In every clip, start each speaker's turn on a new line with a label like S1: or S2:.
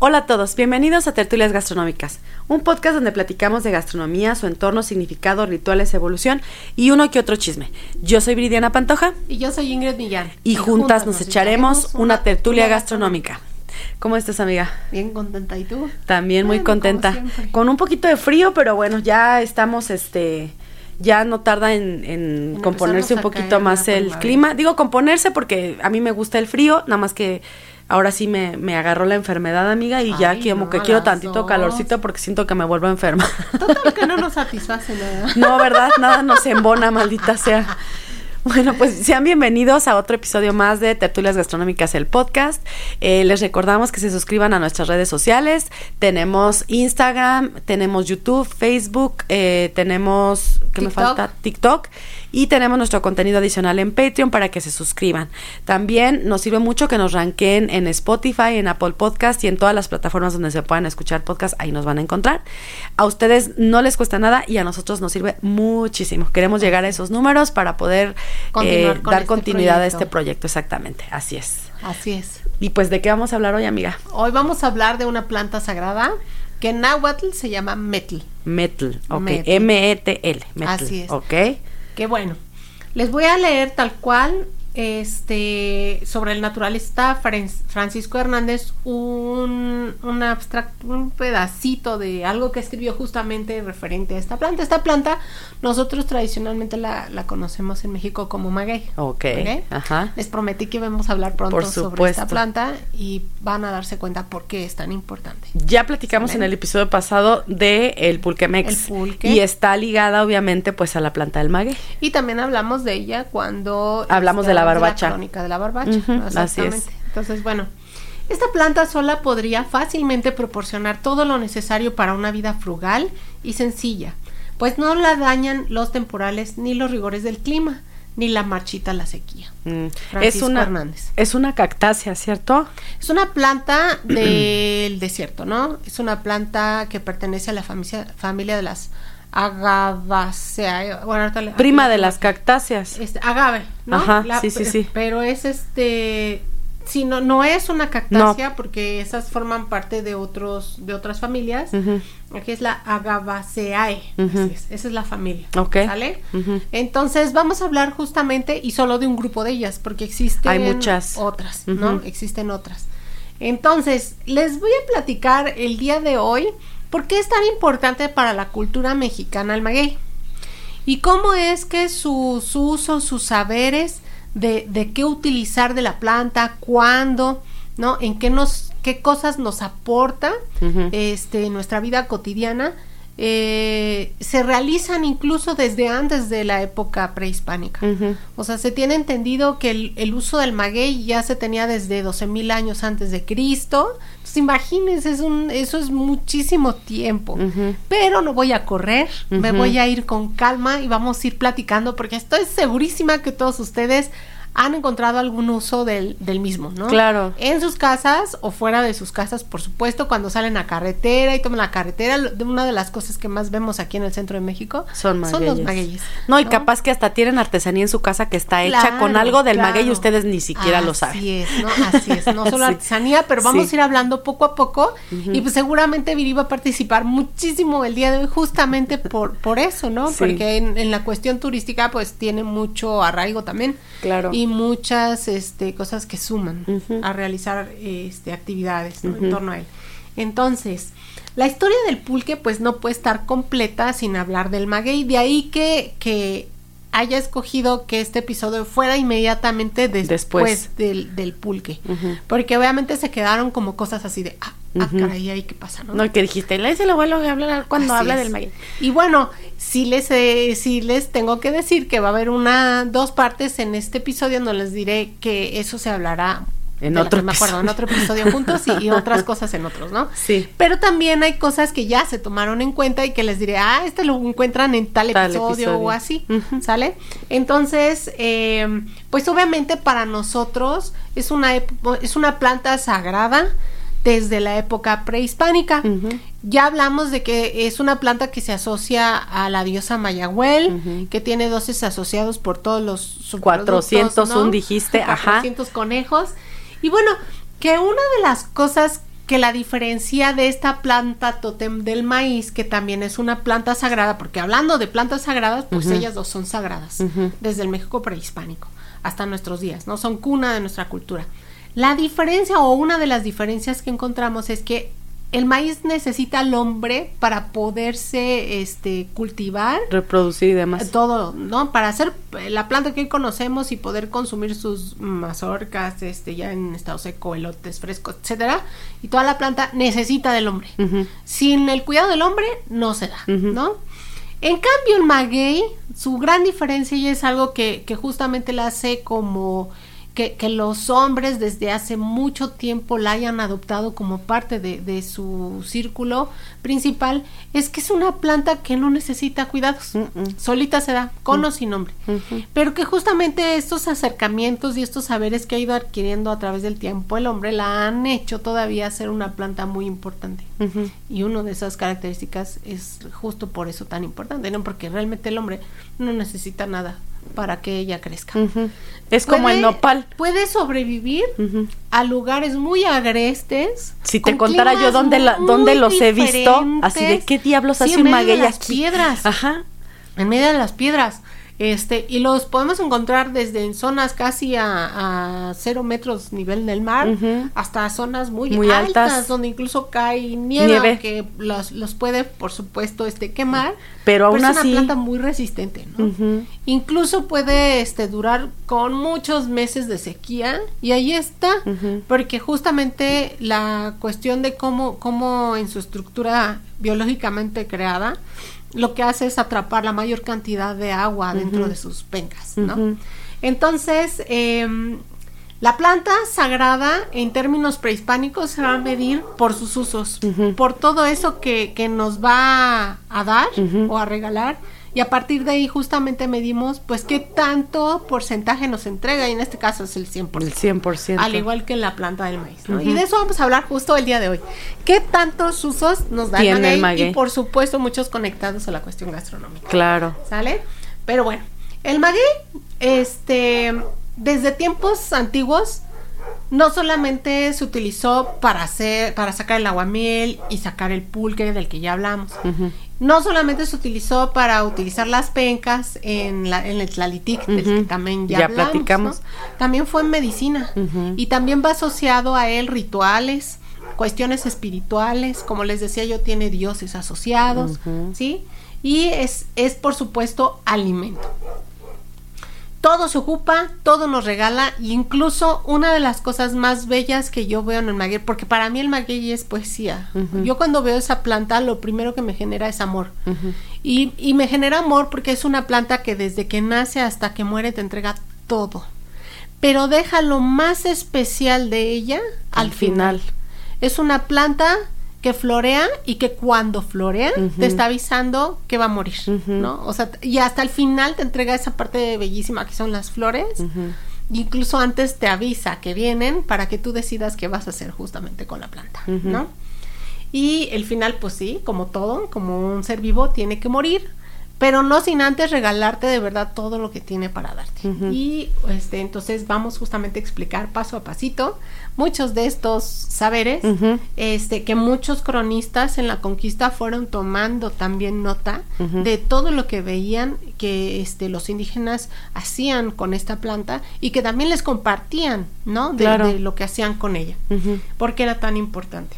S1: Hola a todos, bienvenidos a Tertulias Gastronómicas, un podcast donde platicamos de gastronomía, su entorno, significado, rituales, evolución y uno que otro chisme. Yo soy Viridiana Pantoja.
S2: Y yo soy Ingrid Millán.
S1: Y, juntas, nos, echaremos una tertulia gastronómica. ¿Cómo estás, amiga?
S2: Bien contenta. ¿Y tú?
S1: También muy contenta. Con un poquito de frío, pero bueno, ya estamos, este, ya no tarda en, componerse un poquito más el clima. Digo componerse porque a mí me gusta el frío, nada más que ahora sí me, me agarró la enfermedad, amiga, y ya como que quiero tantito calorcito porque siento que me vuelvo enferma.
S2: Total que no nos satisface nada.
S1: No, ¿verdad? Nada nos embona, maldita sea. Bueno, pues sean bienvenidos a otro episodio más de Tertulias Gastronómicas, el podcast. Eh, les recordamos que se suscriban a nuestras redes sociales. Tenemos Instagram, tenemos YouTube, Facebook, eh, tenemos, ¿qué me falta? TikTok y tenemos nuestro contenido adicional en Patreon para que se suscriban. También nos sirve mucho que nos ranqueen en Spotify, en Apple Podcast y en todas las plataformas donde se puedan escuchar podcast, ahí nos van a encontrar. A ustedes no les cuesta nada y a nosotros nos sirve muchísimo. Queremos llegar a esos números para poder eh, dar este continuidad a este proyecto, exactamente. Así es.
S2: Así es.
S1: Y pues, ¿de qué vamos a hablar hoy, amiga?
S2: Hoy vamos a hablar de una planta sagrada que en náhuatl se llama metl.
S1: Metl, ok. M-E-T-L.
S2: Así es.
S1: Ok.
S2: Que bueno, les voy a leer tal cual este sobre el naturalista Francisco Hernández un, un abstracto, un pedacito de algo que escribió justamente referente a esta planta. Esta planta nosotros tradicionalmente la, conocemos en México como maguey.
S1: Ok. Ajá.
S2: Les prometí que vamos a hablar pronto sobre esta planta y van a darse cuenta por qué es tan importante.
S1: Ya platicamos en el episodio pasado de el pulquemex. El pulque. Y está ligada obviamente pues a la planta del maguey.
S2: Y también hablamos de ella cuando
S1: hablamos de la barbacha.
S2: La crónica de la barbacha. así es. Entonces, bueno, esta planta sola podría fácilmente proporcionar todo lo necesario para una vida frugal y sencilla pues no la dañan los temporales ni los rigores del clima, ni la marchita la sequía.
S1: Mm. Es una Hernández. Es una cactácea, ¿cierto?
S2: Es una planta del desierto, ¿no? Es una planta que pertenece a la familia, familia de las Agabaceae. Bueno,
S1: Prima de las cactáceas.
S2: Este, agave, ¿no?
S1: Ajá, sí, sí, sí.
S2: Pero es este Sí, no, no es una cactácea porque esas forman parte de otros de otras familias. Aquí es la Agabaceae. Esa es la familia. ¿Sale? Entonces vamos a hablar justamente y solo de un grupo de ellas porque existen
S1: Hay muchas
S2: otras, ¿no? Existen otras. Entonces, les voy a platicar el día de hoy por qué es tan importante para la cultura mexicana el maguey. Y cómo es que sus usos, sus saberes de, de qué utilizar de la planta, cuándo, ¿no? En qué nos, qué cosas nos aporta este, en nuestra vida cotidiana eh, se realizan incluso desde antes de la época prehispánica. O sea, se tiene entendido que el, uso del maguey ya se tenía desde 12.000 años antes de Cristo. Entonces, imagínense, es un, eso es muchísimo tiempo. Pero no voy a correr, me voy a ir con calma y vamos a ir platicando porque estoy segurísima que todos ustedes han encontrado algún uso del, del mismo, ¿no?
S1: Claro.
S2: En sus casas o fuera de sus casas, por supuesto, cuando salen a carretera y toman la carretera, una de las cosas que más vemos aquí en el centro de México
S1: son,
S2: son los magueyes.
S1: No, y capaz que hasta tienen artesanía en su casa que está hecha con algo del maguey y ustedes ni siquiera lo saben.
S2: Así es, ¿no? Así es, no solo artesanía, pero vamos a ir hablando poco a poco y pues seguramente Viri va a participar muchísimo el día de hoy justamente por, por eso, ¿no? Porque en, la cuestión turística pues tiene mucho arraigo también.
S1: Claro.
S2: Y muchas este, cosas que suman a realizar este, actividades en torno a él. Entonces, la historia del pulque pues no puede estar completa sin hablar del maguey, de ahí que, que haya escogido que este episodio fuera inmediatamente después, Del, del, pulque, porque obviamente se quedaron como cosas así de, ah, ah caray, ahí qué pasa, ¿no?
S1: No, que dijiste, le dice el abuelo que hablar cuando habla del maguey.
S2: Y bueno, sí les, eh, sí les tengo que decir que va a haber una, dos partes en este episodio donde les diré que eso se hablará
S1: En otro
S2: me acuerdo, en otro episodio juntos y, y otras cosas en otros, ¿no?
S1: Sí.
S2: Pero también hay cosas que ya se tomaron en cuenta y que les diré, ah, este lo encuentran en tal,
S1: Tal
S2: episodio,
S1: episodio.
S2: o así. ¿sale? Entonces, eh, pues obviamente para nosotros es una, es una planta sagrada desde la época prehispánica. Ya hablamos de que es una planta que se asocia a la diosa Mayagüel, que tiene doces asociados por todos los subproductos,
S1: 401
S2: ¿no?
S1: dijiste, ajá.
S2: 400 conejos. Y bueno, que una de las cosas que la diferencia de esta planta totem del maíz, que también es una planta sagrada, porque hablando de plantas sagradas, pues ellas dos son sagradas, desde el México prehispánico hasta nuestros días, ¿no? Son cuna de nuestra cultura. La diferencia o una de las diferencias que encontramos es que el maíz necesita al hombre para poderse este, cultivar
S1: Reproducir y demás.
S2: todo, ¿no? Para hacer eh, la planta que hoy conocemos y poder consumir sus mazorcas, este, ya en estado seco, elotes frescos, etcétera, y toda la planta necesita del hombre. Sin el cuidado del hombre no se da. ¿no? En cambio, el maguey, su gran diferencia y es algo que, que justamente la hace como que, que los hombres desde hace mucho tiempo la hayan adoptado como parte de, de su círculo principal, es que es una planta que no necesita cuidados.
S1: Mm-mm.
S2: Solita se da, con o sin nombre. Pero que justamente estos acercamientos y estos saberes que ha ido adquiriendo a través del tiempo el hombre la han hecho todavía ser una planta muy importante. Y una de esas características es justo por eso tan importante, ¿no? Porque realmente el hombre no necesita nada para que ella crezca.
S1: Es como el nopal.
S2: Puede sobrevivir a lugares muy agrestes.
S1: Si te
S2: con
S1: contara yo dónde, la, dónde los he visto, así de qué diablos
S2: Sí,
S1: hace
S2: en
S1: un
S2: medio de
S1: maguey
S2: las
S1: aquí.
S2: piedras.
S1: Ajá.
S2: en medio de las piedras. Este, y los podemos encontrar desde en zonas casi a, a cero metros nivel del mar hasta zonas muy,
S1: Muy
S2: altas,
S1: altas.
S2: donde incluso cae nieve,
S1: Nieve.
S2: que los, los puede, por supuesto, este quemar.
S1: Pero aún
S2: es
S1: así-
S2: una planta muy resistente, ¿no? Incluso puede este, durar con muchos meses de sequía y ahí está, porque justamente la cuestión de cómo, cómo en su estructura biológicamente creada, lo que hace es atrapar la mayor cantidad de agua dentro de sus pencas, ¿no? Entonces, em, la planta sagrada en términos prehispánicos se va a medir por sus usos, por todo eso que, que nos va a dar o a regalar. Y a partir de ahí justamente medimos pues qué tanto porcentaje nos entrega y en este caso es el 100%.
S1: El 100%.
S2: Al igual que en la planta del maíz. Y de eso vamos a hablar justo el día de hoy. ¿Qué tantos usos nos da el
S1: Tiene el
S2: maguey?
S1: maguey.
S2: Y por supuesto muchos conectados a la cuestión gastronómica.
S1: Claro.
S2: ¿Sale? Pero bueno, el maguey, este, desde tiempos antiguos, no solamente se utilizó para hacer, para sacar el aguamiel y sacar el pulque del que ya hablamos. No solamente se utilizó para utilizar las pencas en, la, en el tlalitic, del que también ya,
S1: Ya
S2: hablamos,
S1: platicamos.
S2: ¿no? También fue en medicina. Y también va asociado a él rituales, cuestiones espirituales, como les decía yo, tiene dioses asociados. ¿sí? Y es, es por supuesto alimento. Todo se ocupa, todo nos regala, e incluso una de las cosas más bellas que yo veo en el maguey, porque para mí el maguey es poesía. Yo cuando veo esa planta, lo primero que me genera es amor. Y, y me genera amor porque es una planta que desde que nace hasta que muere te entrega todo. Pero deja lo más especial de ella al,
S1: Al
S2: final.
S1: final.
S2: Es una planta que florea y que cuando florea te está avisando que va a morir. ¿no? O sea, y hasta el final te entrega esa parte bellísima que son las flores. Incluso antes te avisa que vienen para que tú decidas qué vas a hacer justamente con la planta. ¿no? Y el final, pues sí, como todo, como un ser vivo, tiene que morir, pero no sin antes regalarte de verdad todo lo que tiene para darte. Y este, entonces vamos justamente a explicar paso a pasito muchos de estos saberes, este, que muchos cronistas en la conquista fueron tomando también nota de todo lo que veían que este, los indígenas hacían con esta planta y que también les compartían, ¿no? De,
S1: Claro.
S2: de lo que hacían con ella porque era tan importante.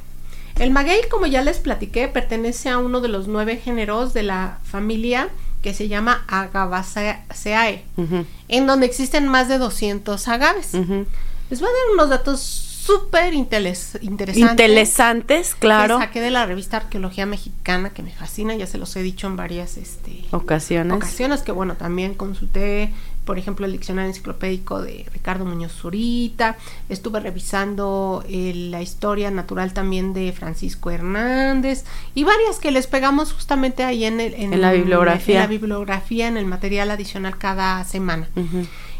S2: El maguey, como ya les platiqué, pertenece a uno de los nueve géneros de la familia que se llama Agabaceae, en donde existen más de 200 agaves. Les voy a dar unos datos súper interesantes.
S1: Interesantes, claro.
S2: Que saqué de la revista Arqueología Mexicana, que me fascina, ya se los he dicho en varias este,
S1: ocasiones.
S2: Ocasiones que, bueno, también consulté, por ejemplo, el diccionario enciclopédico de Ricardo Muñoz Zurita, estuve revisando eh, la historia natural también de Francisco Hernández y varias que les pegamos justamente ahí en, el,
S1: en, la bibliografía.
S2: En la bibliografía, en el material adicional cada semana.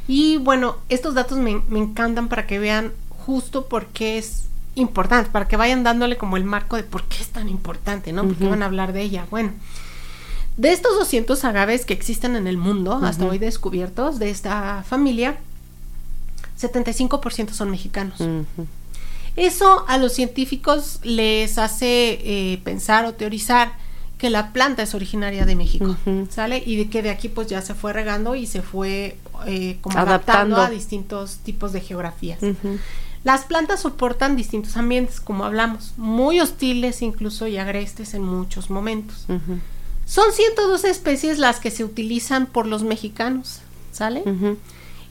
S2: Y bueno, estos datos me, me encantan para que vean justo porque es importante, para que vayan dándole como el marco de por qué es tan importante, ¿no? Porque van a hablar de ella. Bueno, de estos 200 agaves que existen en el mundo, hasta hoy descubiertos, de esta familia, 75% son mexicanos. Eso a los científicos les hace eh, pensar o teorizar que la planta es originaria de México, ¿sale? Y de que de aquí pues ya se fue regando y se fue eh, como adaptando. a distintos tipos de geografías. Las plantas soportan distintos ambientes, como hablamos, muy hostiles incluso y agrestes en muchos momentos. Son 112 especies las que se utilizan por los mexicanos, ¿sale?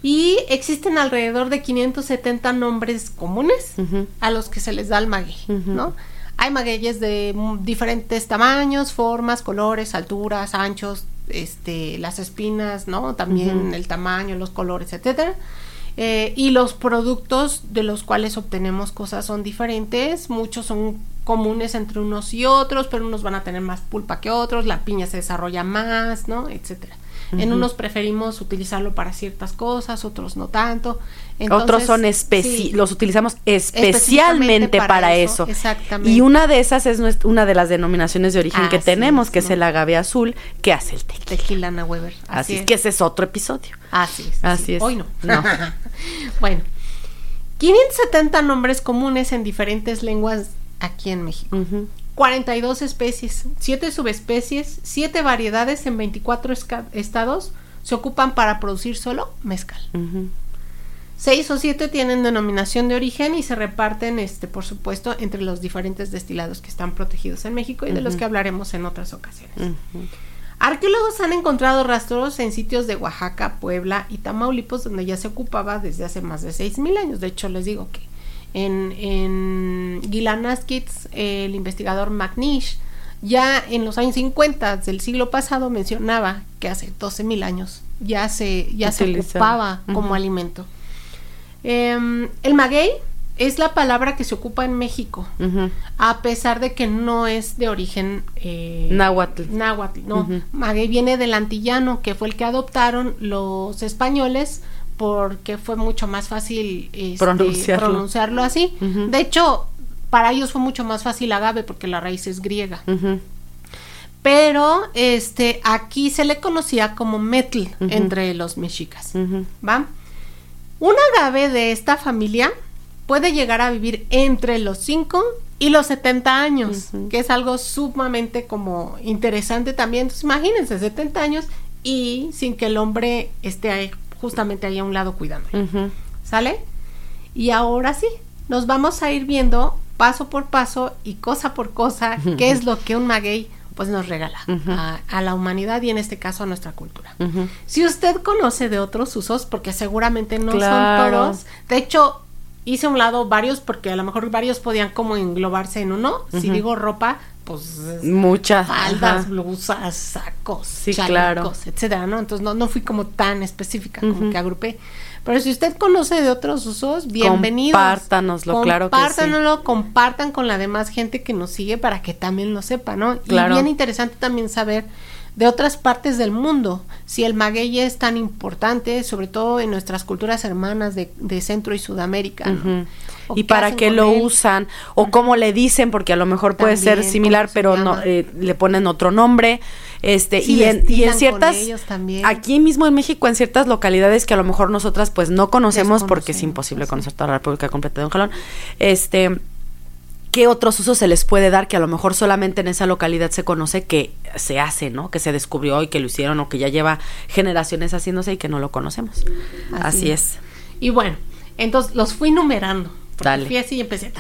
S2: Y existen alrededor de 570 nombres comunes a los que se les da el maguey, ¿no? Hay magueyes de diferentes tamaños, formas, colores, alturas, anchos, este, las espinas, ¿no? También el tamaño, los colores, etcétera. Eh, y los productos de los cuales obtenemos cosas son diferentes, muchos son comunes entre unos y otros, pero unos van a tener más pulpa que otros, la piña se desarrolla más, ¿no? etcétera. En unos preferimos utilizarlo para ciertas cosas, otros no tanto.
S1: otros son especi los utilizamos especialmente para, eso.
S2: Exactamente.
S1: Y una de esas es una de las denominaciones de origen que tenemos, que es el agave azul, que hace el tequila.
S2: Tequila Ana Weber.
S1: Así, es. que ese es otro episodio.
S2: Así es.
S1: Así es.
S2: Hoy no. No. bueno. 570 nombres comunes en diferentes lenguas aquí en México. 42 especies, 7 subespecies, 7 variedades en 24 estados se ocupan para producir solo mezcal. 6 o 7 tienen denominación de origen y se reparten, este, por supuesto, entre los diferentes destilados que están protegidos en México y de los que hablaremos en otras ocasiones. Arqueólogos han encontrado rastros en sitios de Oaxaca, Puebla y Tamaulipas donde ya se ocupaba desde hace más de 6.000 años. De hecho, les digo que en, en el investigador McNish, ya en los años 50 del siglo pasado mencionaba que hace 12.000 años ya se, ya se ocupaba como alimento. Em, el maguey es la palabra que se ocupa en México, a pesar de que no es de origen
S1: eh, náhuatl.
S2: Náhuatl, no. Maguey viene del antillano, que fue el que adoptaron los españoles porque fue mucho más fácil este, pronunciarlo. así. De hecho, para ellos fue mucho más fácil agave porque la raíz es griega. Pero este aquí se le conocía como metl entre los mexicas. ¿Va? Un agave de esta familia puede llegar a vivir entre los 5 y los 70 años, que es algo sumamente como interesante también. Entonces, imagínense, 70 años y sin que el hombre esté ahí justamente ahí a un lado cuidando. ¿Sale? Y ahora sí, nos vamos a ir viendo paso por paso y cosa por cosa qué es lo que un maguey pues nos regala a, la humanidad y en este caso a nuestra cultura. Si usted conoce de otros usos, porque seguramente no son todos, de hecho hice a un lado varios porque a lo mejor varios podían como englobarse en uno. Si digo ropa, pues
S1: muchas
S2: faldas, blusas, sacos,
S1: sí, claro.
S2: etcétera, ¿no? Entonces no, no fui como tan específica, como que agrupé. Pero si usted conoce de otros usos, bienvenidos.
S1: Compártanoslo, claro que sí.
S2: compartan con la demás gente que nos sigue para que también lo sepa, ¿no? Claro. Y bien interesante también saber de otras partes del mundo. Si el maguey es tan importante, sobre todo en nuestras culturas hermanas de, Centro y Sudamérica.
S1: Y para qué lo usan, o cómo le dicen, porque a lo mejor puede ser similar, pero no eh, le ponen otro nombre. Este, y, en, y en ciertas, aquí mismo en México, en ciertas localidades que a lo mejor nosotras pues no conocemos, porque es imposible conocer toda la República completa de un jalón, este qué otros usos se les puede dar que a lo mejor solamente en esa localidad se conoce que se hace, ¿no? Que se descubrió y que lo hicieron o que ya lleva generaciones haciéndose y que no lo conocemos. Así, es.
S2: Y bueno, entonces los fui numerando. Dale. Fui así y empecé,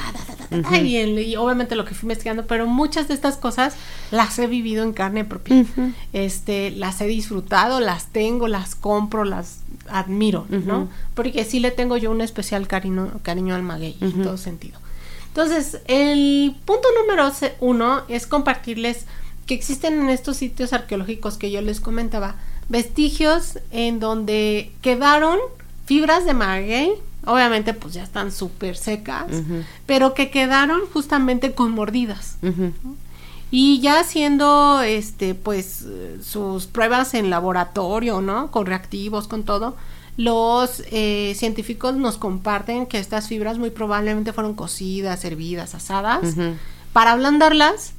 S2: y, obviamente lo que fui investigando, pero muchas de estas cosas las he vivido en carne propia. Este, las he disfrutado, las tengo, las compro, las admiro, ¿no? Porque sí le tengo yo un especial cariño, cariño al maguey, en todo sentido. Entonces, el punto número uno es compartirles que existen en estos sitios arqueológicos que yo les comentaba vestigios en donde quedaron fibras de maguey, obviamente pues ya están súper secas, pero que quedaron justamente con mordidas. Y ya haciendo este pues sus pruebas en laboratorio, ¿no? Con reactivos, con todo, los eh, científicos nos comparten que estas fibras muy probablemente fueron cocidas, hervidas, asadas, para ablandarlas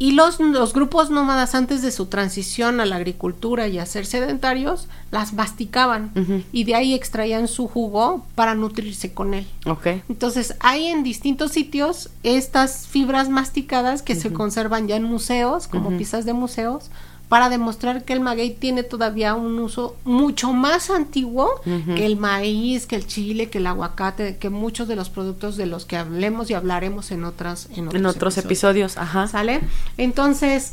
S2: y los, los, grupos nómadas antes de su transición a la agricultura y a ser sedentarios, las masticaban y de ahí extraían su jugo para nutrirse con él.
S1: Okay.
S2: Entonces hay en distintos sitios estas fibras masticadas que se conservan ya en museos, como piezas de museos, para demostrar que el maguey tiene todavía un uso mucho más antiguo que el maíz, que el chile, que el aguacate, que muchos de los productos de los que hablemos y hablaremos en otras
S1: en otros, episodios. ajá.
S2: ¿Sale? Entonces,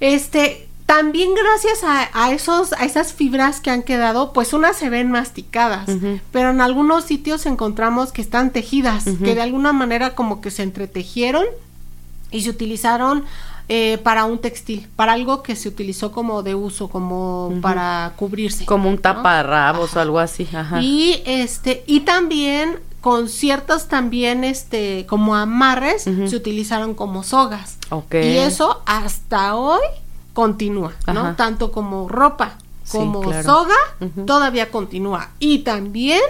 S2: este también gracias a, esos a esas fibras que han quedado, pues unas se ven masticadas, pero en algunos sitios encontramos que están tejidas, que de alguna manera como que se entretejieron y se utilizaron eh, para un textil, para algo que se utilizó como de uso, como para cubrirse.
S1: Como un taparrabos o algo así.
S2: Y este, y también con ciertos también este como amarres se utilizaron como sogas. Y eso hasta hoy continúa, ¿no? Tanto como ropa como soga todavía continúa. Y también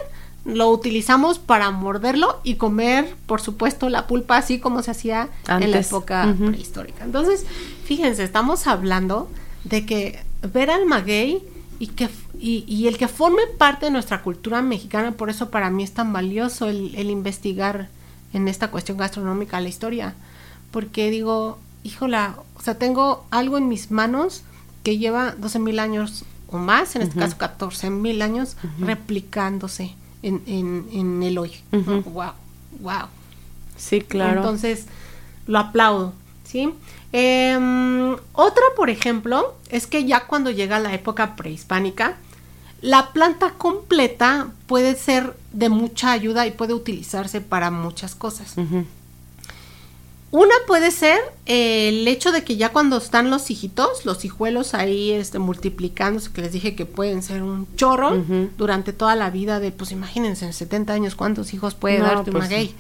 S2: lo utilizamos para morderlo y comer, por supuesto, la pulpa así como se hacía en la época prehistórica. Entonces, fíjense, estamos hablando de que ver al maguey y que y, el que forme parte de nuestra cultura mexicana, por eso para mí es tan valioso el, investigar en esta cuestión gastronómica la historia, porque digo, híjola, o sea, tengo algo en mis manos que lleva 12 mil años o más, en este caso 14 mil años, replicándose en, en, el hoy. Wow, wow.
S1: Sí, claro.
S2: Entonces, lo aplaudo, ¿sí? Em, otra, por ejemplo, es que ya cuando llega la época prehispánica, la planta completa puede ser de mucha ayuda y puede utilizarse para muchas cosas. Una puede ser eh, el hecho de que ya cuando están los hijitos, los hijuelos ahí este, multiplicándose, que les dije que pueden ser un chorro durante toda la vida de, pues imagínense, en 70 años, ¿cuántos hijos puede darte un pues maguey?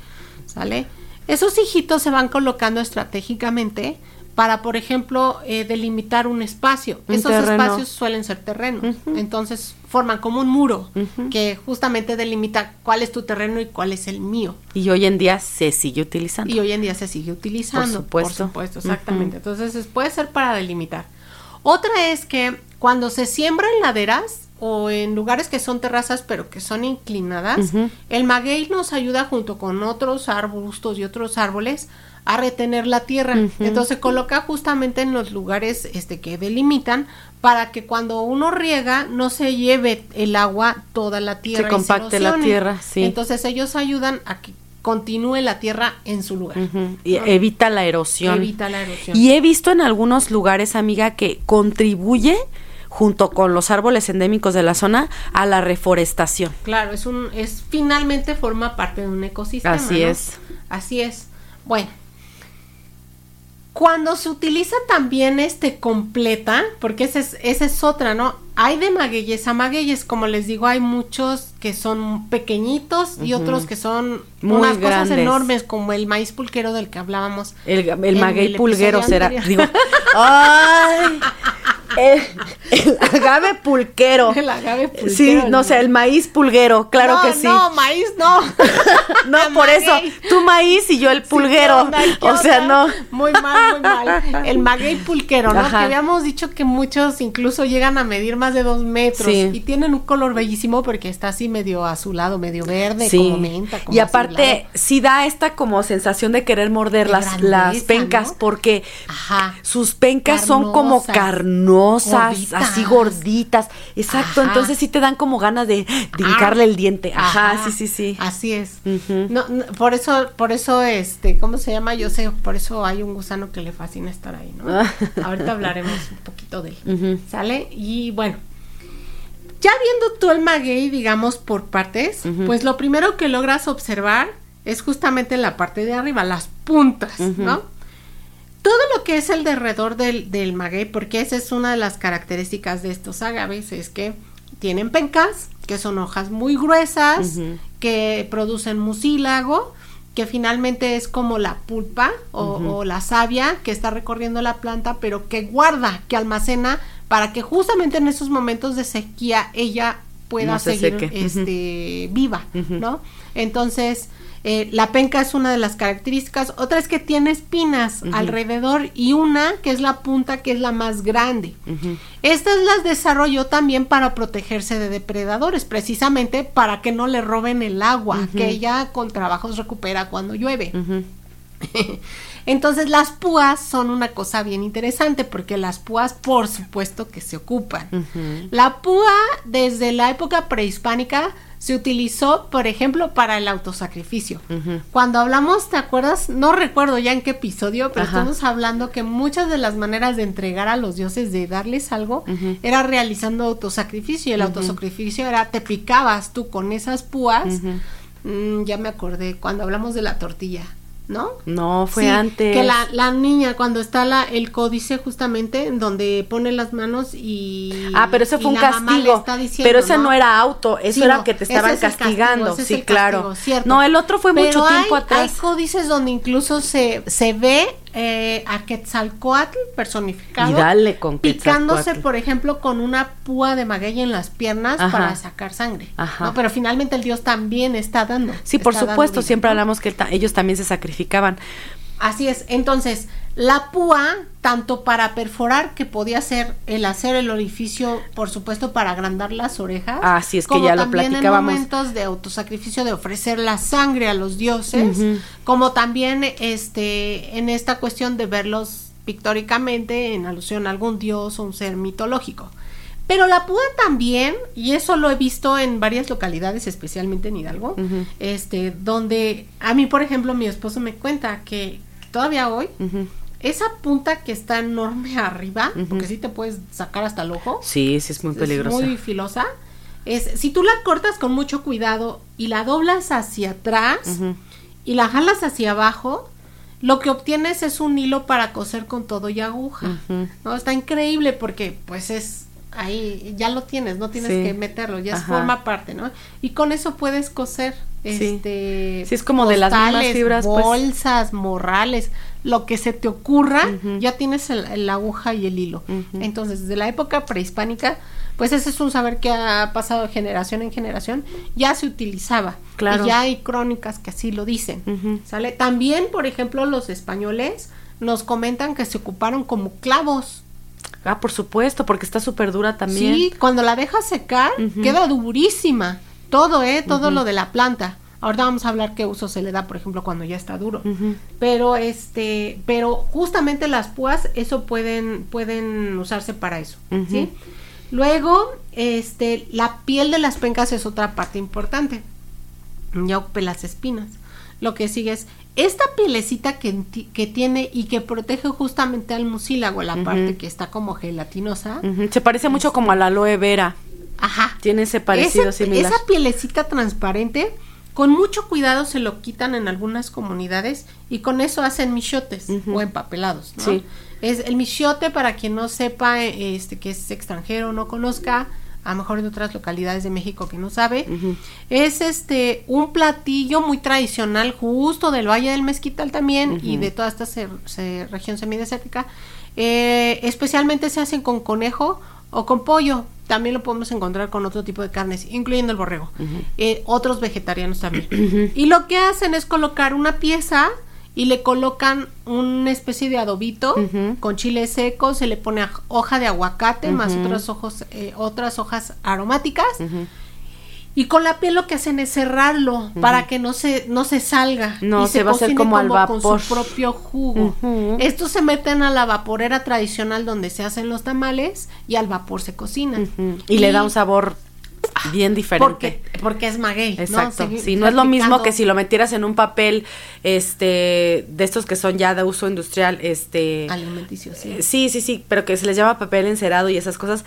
S2: ¿Sale? Esos hijitos se van colocando estratégicamente para, por ejemplo, eh, delimitar un espacio. Esos espacios suelen ser terrenos. Entonces forman como un muro que justamente delimita cuál es tu terreno y cuál es el mío.
S1: Y hoy en día se sigue utilizando.
S2: Y hoy en día se sigue utilizando.
S1: Por supuesto.
S2: Por supuesto, exactamente. Entonces puede ser para delimitar. Otra es que cuando se siembra en laderas o en lugares que son terrazas pero que son inclinadas, el maguey nos ayuda junto con otros arbustos y otros árboles a retener la tierra. Entonces se coloca justamente en los lugares este, que delimitan para que cuando uno riega no se lleve el agua toda la tierra.
S1: Se compacte la tierra, sí.
S2: Entonces ellos ayudan a que continúe la tierra en su lugar.
S1: Y evita la erosión.
S2: Evita la erosión.
S1: Y he visto en algunos lugares, amiga, que contribuye junto con los árboles endémicos de la zona a la reforestación.
S2: Claro, es un es finalmente forma parte de un ecosistema.
S1: Así es.
S2: Así es. Bueno, cuando se utiliza también este completa, porque esa es, esa es otra, ¿no? Hay de magueyes a magueyes, como les digo, hay muchos que son pequeñitos y otros que son
S1: Muy unas cosas
S2: enormes, como el maíz pulquero del que hablábamos.
S1: El, el maguey pulguero será. Digo, ¡ay! El, agave pulquero.
S2: El agave pulquero.
S1: Sí, no sé, el maíz pulguero, claro que sí.
S2: No, maíz no.
S1: no, por eso, tú maíz y yo el pulguero. o sea, no.
S2: Muy mal, muy mal. El maguey pulquero, ¿no? Que habíamos dicho que muchos incluso llegan a medir más de dos metros y tienen un color bellísimo porque está así medio azulado, medio verde, como menta.
S1: y aparte, sí da esta como sensación de querer morder las, las pencas porque sus pencas son como carnosas así gorditas. Exacto, entonces sí te dan como ganas de, hincarle el diente. Ajá, sí, sí, sí.
S2: Así es. no, por eso, por eso, este, ¿cómo se llama? Yo sé, por eso hay un gusano que le fascina estar ahí, ¿no? Ah. Ahorita hablaremos un poquito de él. ¿Sale? Y bueno, Ya viendo tú el maguey, digamos, por partes, pues lo primero que logras observar es justamente la parte de arriba, las puntas, ¿no? Todo lo que es el derredor del, del maguey, porque esa es una de las características de estos agaves, es que tienen pencas, que son hojas muy gruesas, que producen mucílago, que finalmente es como la pulpa o, la savia que está recorriendo la planta, pero que guarda, que almacena para que justamente en esos momentos de sequía ella pueda seguir este, viva, ¿no? Entonces, eh, la penca es una de las características. Otra es que tiene espinas alrededor y una que es la punta que es la más grande. Estas las desarrolló también para protegerse de depredadores, precisamente para que no le roben el agua, que ella con trabajos recupera cuando llueve. Entonces las púas son una cosa bien interesante porque las púas por supuesto que se ocupan. La púa desde la época prehispánica se utilizó, por ejemplo, para el autosacrificio. Cuando hablamos, ¿te acuerdas? No recuerdo ya en qué episodio, pero estamos hablando que muchas de las maneras de entregar a los dioses, de darles algo, era realizando autosacrificio. Y el autosacrificio era, te picabas tú con esas púas. Mm, ya me acordé, cuando hablamos de la tortilla. ¿No?
S1: No, fue antes.
S2: Que la, la, niña, cuando está la, el códice justamente, en donde pone las manos y...
S1: Ah, pero ese fue un castigo. pero ese ¿no? era auto, eso era que te estaban castigando. sí, claro. no, el otro fue mucho tiempo atrás.
S2: Hay códices donde incluso se, se ve eh, a Quetzalcoatl personificado.
S1: Y dale con
S2: Picándose, por ejemplo, con una púa de maguey en las piernas para sacar sangre. Ajá. Pero finalmente el dios también está dando.
S1: Sí, por supuesto, siempre hablamos que ellos también se sacrificaban.
S2: Así es. Entonces, la púa, tanto para perforar, que podía ser el hacer el orificio, por supuesto, para agrandar las orejas.
S1: Así es que ya lo platicábamos.
S2: en momentos de autosacrificio, de ofrecer la sangre a los dioses, como también este, en esta cuestión de verlos pictóricamente en alusión a algún dios o un ser mitológico. Pero la púa también, y eso lo he visto en varias localidades, especialmente en Hidalgo, este, donde a mí, por ejemplo, mi esposo me cuenta que todavía hoy, esa punta que está enorme arriba, porque sí te puedes sacar hasta el ojo.
S1: Sí, sí es muy peligrosa.
S2: muy filosa. Es, si tú la cortas con mucho cuidado y la doblas hacia atrás y la jalas hacia abajo, lo que obtienes es un hilo para coser con todo y aguja. ¿no? Está increíble porque pues es ahí ya lo tienes, no tienes que meterlo, ya forma parte, ¿no? Y con eso puedes coser este
S1: sí, es como de las mismas fibras
S2: pues. bolsas, morrales, lo que se te ocurra, ya tienes el, la aguja y el hilo. Entonces, desde la época prehispánica, pues ese es un saber que ha pasado de generación en generación, ya se utilizaba. Claro. Y ya hay crónicas que así lo dicen. ¿Sale? También, por ejemplo, los españoles nos comentan que se ocuparon como clavos
S1: Ah, por supuesto, porque está súper dura también.
S2: Sí, cuando la dejas secar, queda durísima. Todo, ¿eh? Todo lo de la planta. Ahora vamos a hablar qué uso se le da, por ejemplo, cuando ya está duro. Pero este, pero justamente las púas, eso pueden, pueden usarse para eso, ¿sí? Luego, este, la piel de las pencas es otra parte importante. Ya ocupé las espinas. Lo que sigue es esta pielecita que, que, tiene y que protege justamente al mucílago, la parte que está como gelatinosa.
S1: Se parece mucho como a la aloe vera.
S2: Ajá.
S1: Tiene ese parecido esa, similar.
S2: Esa pielecita transparente, con mucho cuidado se lo quitan en algunas comunidades y con eso hacen michotes o empapelados, ¿no? Sí. Es el michote, para quien no sepa, este que es extranjero no conozca, a lo mejor en otras localidades de México que no sabe, es este un platillo muy tradicional justo del Valle del Mezquital también y de toda esta región semidesértica. Eh, especialmente se hacen con conejo o con pollo. También lo podemos encontrar con otro tipo de carnes, incluyendo el borrego. Eh, otros vegetarianos también. Y lo que hacen es colocar una pieza y le colocan una especie de adobito con chile seco, se le pone hoja de aguacate más otras, ojos, eh, otras hojas aromáticas. Y con la piel lo que hacen es cerrarlo para que no se no se salga
S1: no
S2: y
S1: se, va a hacer como, al vapor
S2: con su propio jugo. Estos se meten a la vaporera tradicional donde se hacen los tamales y al vapor se cocinan.
S1: y, le da un sabor bien diferente.
S2: Porque, porque es maguey.
S1: Exacto. ¿no? sí, no es lo mismo que si lo metieras en un papel, este, de estos que son ya de uso industrial, este.
S2: Alimenticio, sí.
S1: sí, sí, sí, pero que se les llama papel encerado y esas cosas.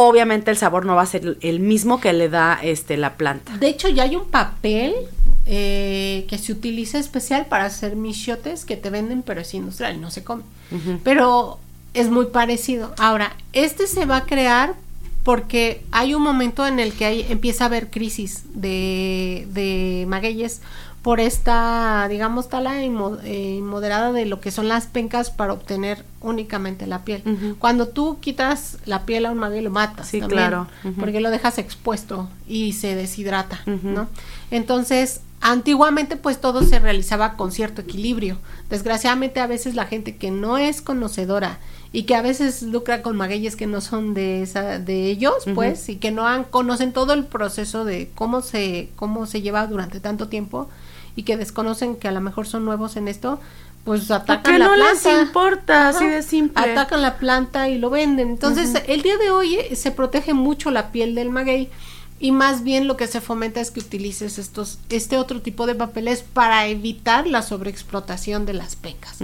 S1: Obviamente el sabor no va a ser el mismo que le da este la planta.
S2: De hecho, ya hay un papel eh, que se utiliza especial para hacer michotes que te venden, pero es industrial no se come. Pero es muy parecido. Ahora, este se va a crear porque hay un momento en el que hay, empieza a haber crisis de, de magueyes por esta, digamos, tala inmoderada de lo que son las pencas para obtener únicamente la piel. Cuando tú quitas la piel a un maguey lo matas.
S1: Sí, claro.
S2: Porque lo dejas expuesto y se deshidrata, ¿no? Entonces, antiguamente pues todo se realizaba con cierto equilibrio. Desgraciadamente a veces la gente que no es conocedora y que a veces lucra con magueyes que no son de esa de ellos, pues, y que no han conocen todo el proceso de cómo se cómo se lleva durante tanto tiempo y que desconocen que a lo mejor son nuevos en esto, pues atacan la
S1: no
S2: planta.
S1: les importa, así de simple.
S2: Atacan la planta y lo venden. Entonces, el día de hoy eh, se protege mucho la piel del maguey y más bien lo que se fomenta es que utilices estos este otro tipo de papeles para evitar la sobreexplotación de las pecas.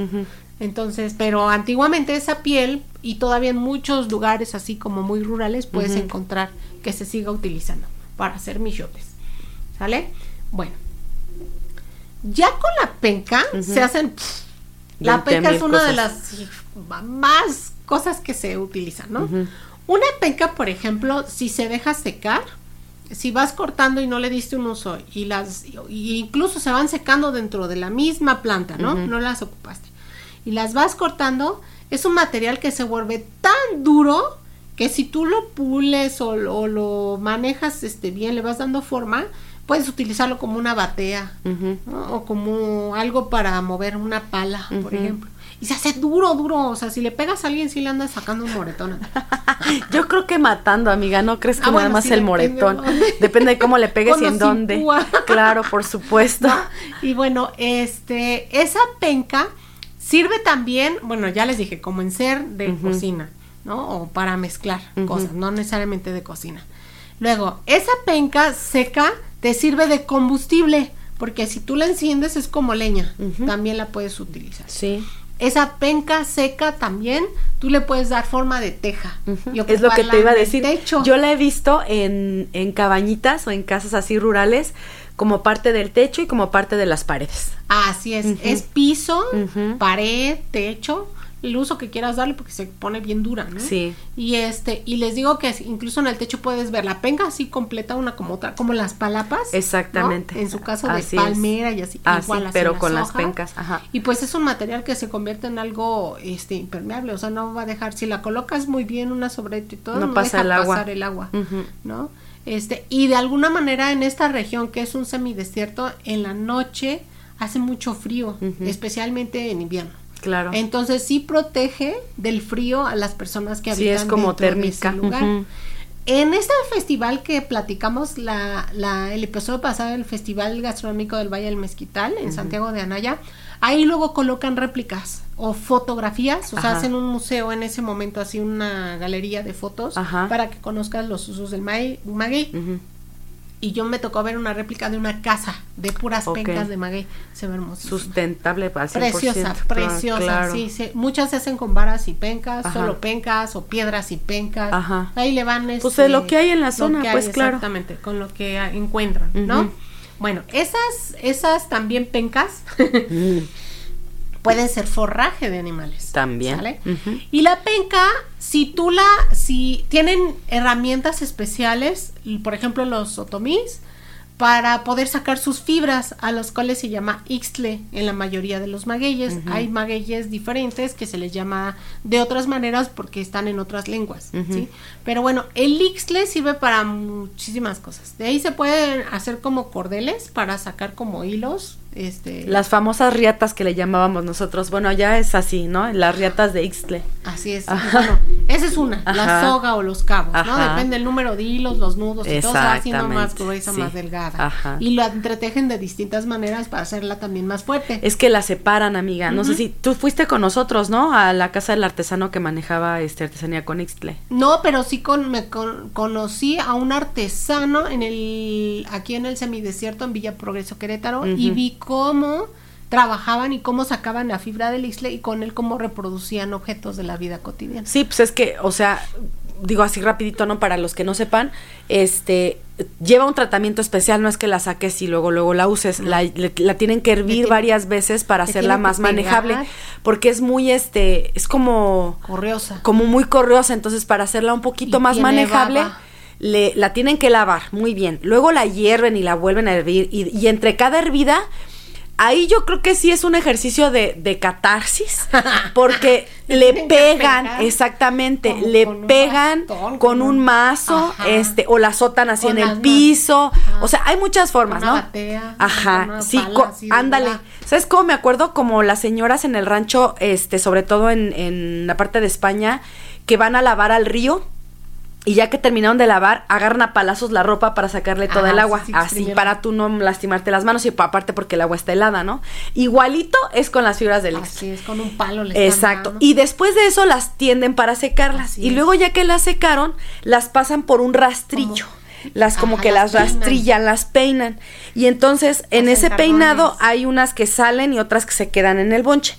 S2: Entonces, pero antiguamente esa piel y todavía en muchos lugares así como muy rurales puedes encontrar que se siga utilizando para hacer michotes. ¿Sale? Bueno. Ya con la penca se hacen la penca es una de las más cosas que se utilizan, ¿no? Una penca, por ejemplo, si se deja secar, si vas cortando y no le diste un uso y las y incluso se van secando dentro de la misma planta, ¿no? No las ocupaste. Y las vas cortando, es un material que se vuelve tan duro que si tú lo pules o, lo manejas este bien, le vas dando forma, puedes utilizarlo como una batea o como algo para mover una pala, por ejemplo. Y se hace duro, duro. O sea, si le pegas a alguien, sí le andas sacando un moretón.
S1: Yo creo que matando, amiga. No crees que ah, nada más el moretón. Depende de cómo le pegues y en dónde. Claro, por supuesto.
S2: Y bueno, este, esa penca sirve también, bueno, ya les dije, como en ser de cocina, ¿no? O para mezclar cosas, no necesariamente de cocina. Luego, esa penca seca te sirve de combustible, porque si tú la enciendes es como leña, también la puedes utilizar.
S1: Sí.
S2: Esa penca seca también, tú le puedes dar forma de teja.
S1: es lo que te iba a decir. Yo la he visto en, en cabañitas o en casas así rurales como parte del techo y como parte de las paredes.
S2: Así es, es piso, pared, techo el uso que quieras darle porque se pone bien dura, ¿no?
S1: Sí.
S2: Y este, y les digo que incluso en el techo puedes ver la penca así completa, una como otra, como las palapas.
S1: Exactamente.
S2: En su caso de palmera y así,
S1: igual pero con las pencas, ajá.
S2: Y pues es un material que se convierte en algo este impermeable, o sea, no va a dejar, si la colocas muy bien una sobre y todo, no, pasa el agua. pasar el agua, ¿no? Este, y de alguna manera en esta región que es un semidesierto, en la noche hace mucho frío, especialmente en invierno.
S1: Claro.
S2: Entonces sí protege del frío a las personas que habitan
S1: sí, es como térmica.
S2: lugar. En este festival que platicamos la, la, el episodio pasado, el Festival Gastronómico del Valle del Mezquital en Santiago de Anaya, ahí luego colocan réplicas o fotografías, o sea, hacen un museo en ese momento, así una galería de fotos para que conozcas los usos del maguey y yo me tocó ver una réplica de una casa de puras pencas de maguey. Se ve hermoso.
S1: Sustentable al 100%.
S2: Preciosa, preciosa. Sí, muchas se hacen con varas y pencas, solo pencas o piedras y pencas. Ajá. Ahí le van.
S1: Este, pues de lo que hay en la zona, pues claro.
S2: Exactamente, con lo que encuentran, ¿no? Bueno, esas, esas también pencas pueden ser forraje de animales.
S1: También.
S2: Y la penca, si tú la, si tienen herramientas especiales, por ejemplo los otomís, para poder sacar sus fibras, a los cuales se llama ixtle en la mayoría de los magueyes. Hay magueyes diferentes que se les llama de otras maneras porque están en otras lenguas, ¿sí? Pero bueno, el ixtle sirve para muchísimas cosas. De ahí se pueden hacer como cordeles para sacar como hilos este,
S1: las famosas riatas que le llamábamos nosotros. Bueno, ya es así, ¿no? Las riatas de Ixtle.
S2: Así es. Bueno, esa es una, la soga o los cabos, ¿no? Depende del número de hilos, los nudos y todo se va haciendo más gruesa, más delgada. Y lo entretejen de distintas maneras para hacerla también más fuerte.
S1: Es que la separan, amiga. No sé si tú fuiste con nosotros, ¿no? A la casa del artesano que manejaba este artesanía con Ixtle.
S2: No, pero sí con, me conocí a un artesano en el aquí en el semidesierto en Villa Progreso Querétaro y vi cómo trabajaban y cómo sacaban la fibra del isle y con él cómo reproducían objetos de la vida cotidiana.
S1: Sí, pues es que, o sea, digo así rapidito, ¿no? Para los que no sepan, este lleva un tratamiento especial, no es que la saques y luego luego la uses, la, le- la tienen que hervir
S2: tiene-
S1: varias veces para hacerla más manejable, porque es muy este, es como
S2: Corriosa.
S1: como muy corriosa, entonces para hacerla un poquito
S2: Y
S1: más manejable,
S2: baba.
S1: le, la tienen que lavar muy bien. Luego la hierven y la vuelven a hervir. Y, y entre cada hervida, ahí yo creo que sí es un ejercicio de, de catarsis, porque
S2: Le
S1: pegan, exactamente, le
S2: con un
S1: pegan
S2: bastón,
S1: con un mazo,
S2: Ajá.
S1: este, o la azotan así
S2: Con
S1: en el piso.
S2: Ajá.
S1: O sea, hay muchas formas,
S2: una
S1: ¿no?
S2: batea,
S1: Ajá,
S2: una
S1: sí,
S2: pala así
S1: ándale. ¿Sabes cómo me acuerdo? Como las señoras en el rancho, este, sobre todo en, en la parte de España, que van a lavar al río y ya que terminaron de lavar, agarran a palazos la ropa para sacarle todo
S2: Ajá,
S1: el
S2: sí,
S1: agua.
S2: sí,
S1: así, para tú no lastimarte las manos y pa- aparte porque el agua está helada, ¿no? Igualito es con las fibras del
S2: Así es, con un palo le
S1: Exacto. Y después de eso las tienden para secarlas.
S2: Así
S1: y
S2: es.
S1: luego ya que las secaron, las pasan por un rastrillo. Las como
S2: Ajá,
S1: que
S2: las
S1: las,
S2: peinan.
S1: rastrillan, las peinan. Y entonces en ese peinado hay unas que salen y otras que se quedan en el bonche.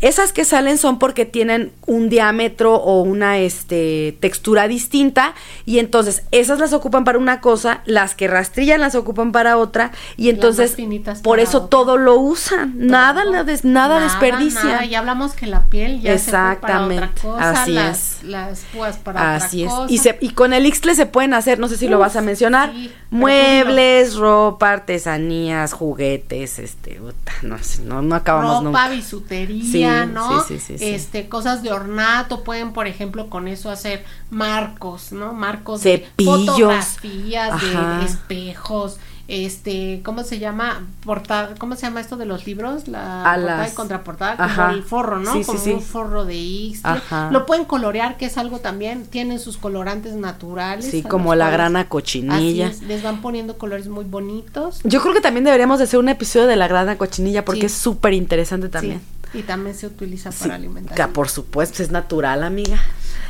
S1: Esas que salen son porque tienen un diámetro o una este, textura distinta y entonces esas las ocupan para una cosa, las que rastrillan las ocupan para otra y entonces por eso
S2: otra.
S1: todo lo usan, nada, la des- nada, desperdician.
S2: nada. Ya hablamos que la piel ya
S1: Exactamente,
S2: se fue para otra cosa,
S1: así
S2: las,
S1: es.
S2: las púas para
S1: Así
S2: otra
S1: es.
S2: cosa.
S1: Y, se, y con el Ixtle se pueden hacer, no sé si lo vas a mencionar,
S2: sí,
S1: muebles, ropa, artesanías, juguetes, este, no sé, no, no acabamos
S2: ropa,
S1: nunca.
S2: bisutería,
S1: Sí,
S2: ¿no?
S1: sí, sí, sí, sí.
S2: Este, cosas de ornato, pueden, por ejemplo, con eso hacer marcos, ¿no? Marcos
S1: Cepillos.
S2: de fotografías,
S1: Ajá.
S2: de espejos, este, ¿cómo se llama? Portada, ¿cómo se llama esto de los libros? La
S1: A
S2: portada
S1: las-
S2: y contraportada,
S1: Ajá.
S2: como el forro, ¿no?
S1: Sí,
S2: como
S1: sí.
S2: un forro de Ixtle. Lo pueden colorear, que es algo también, tienen sus colorantes naturales.
S1: Sí, como la
S2: cuales-
S1: grana
S2: así
S1: cochinilla.
S2: es, les van poniendo colores muy bonitos.
S1: Yo creo que también deberíamos de hacer un episodio de la grana cochinilla porque es súper interesante también.
S2: Y también se utiliza para
S1: que
S2: alimentación.
S1: por supuesto, es natural, amiga.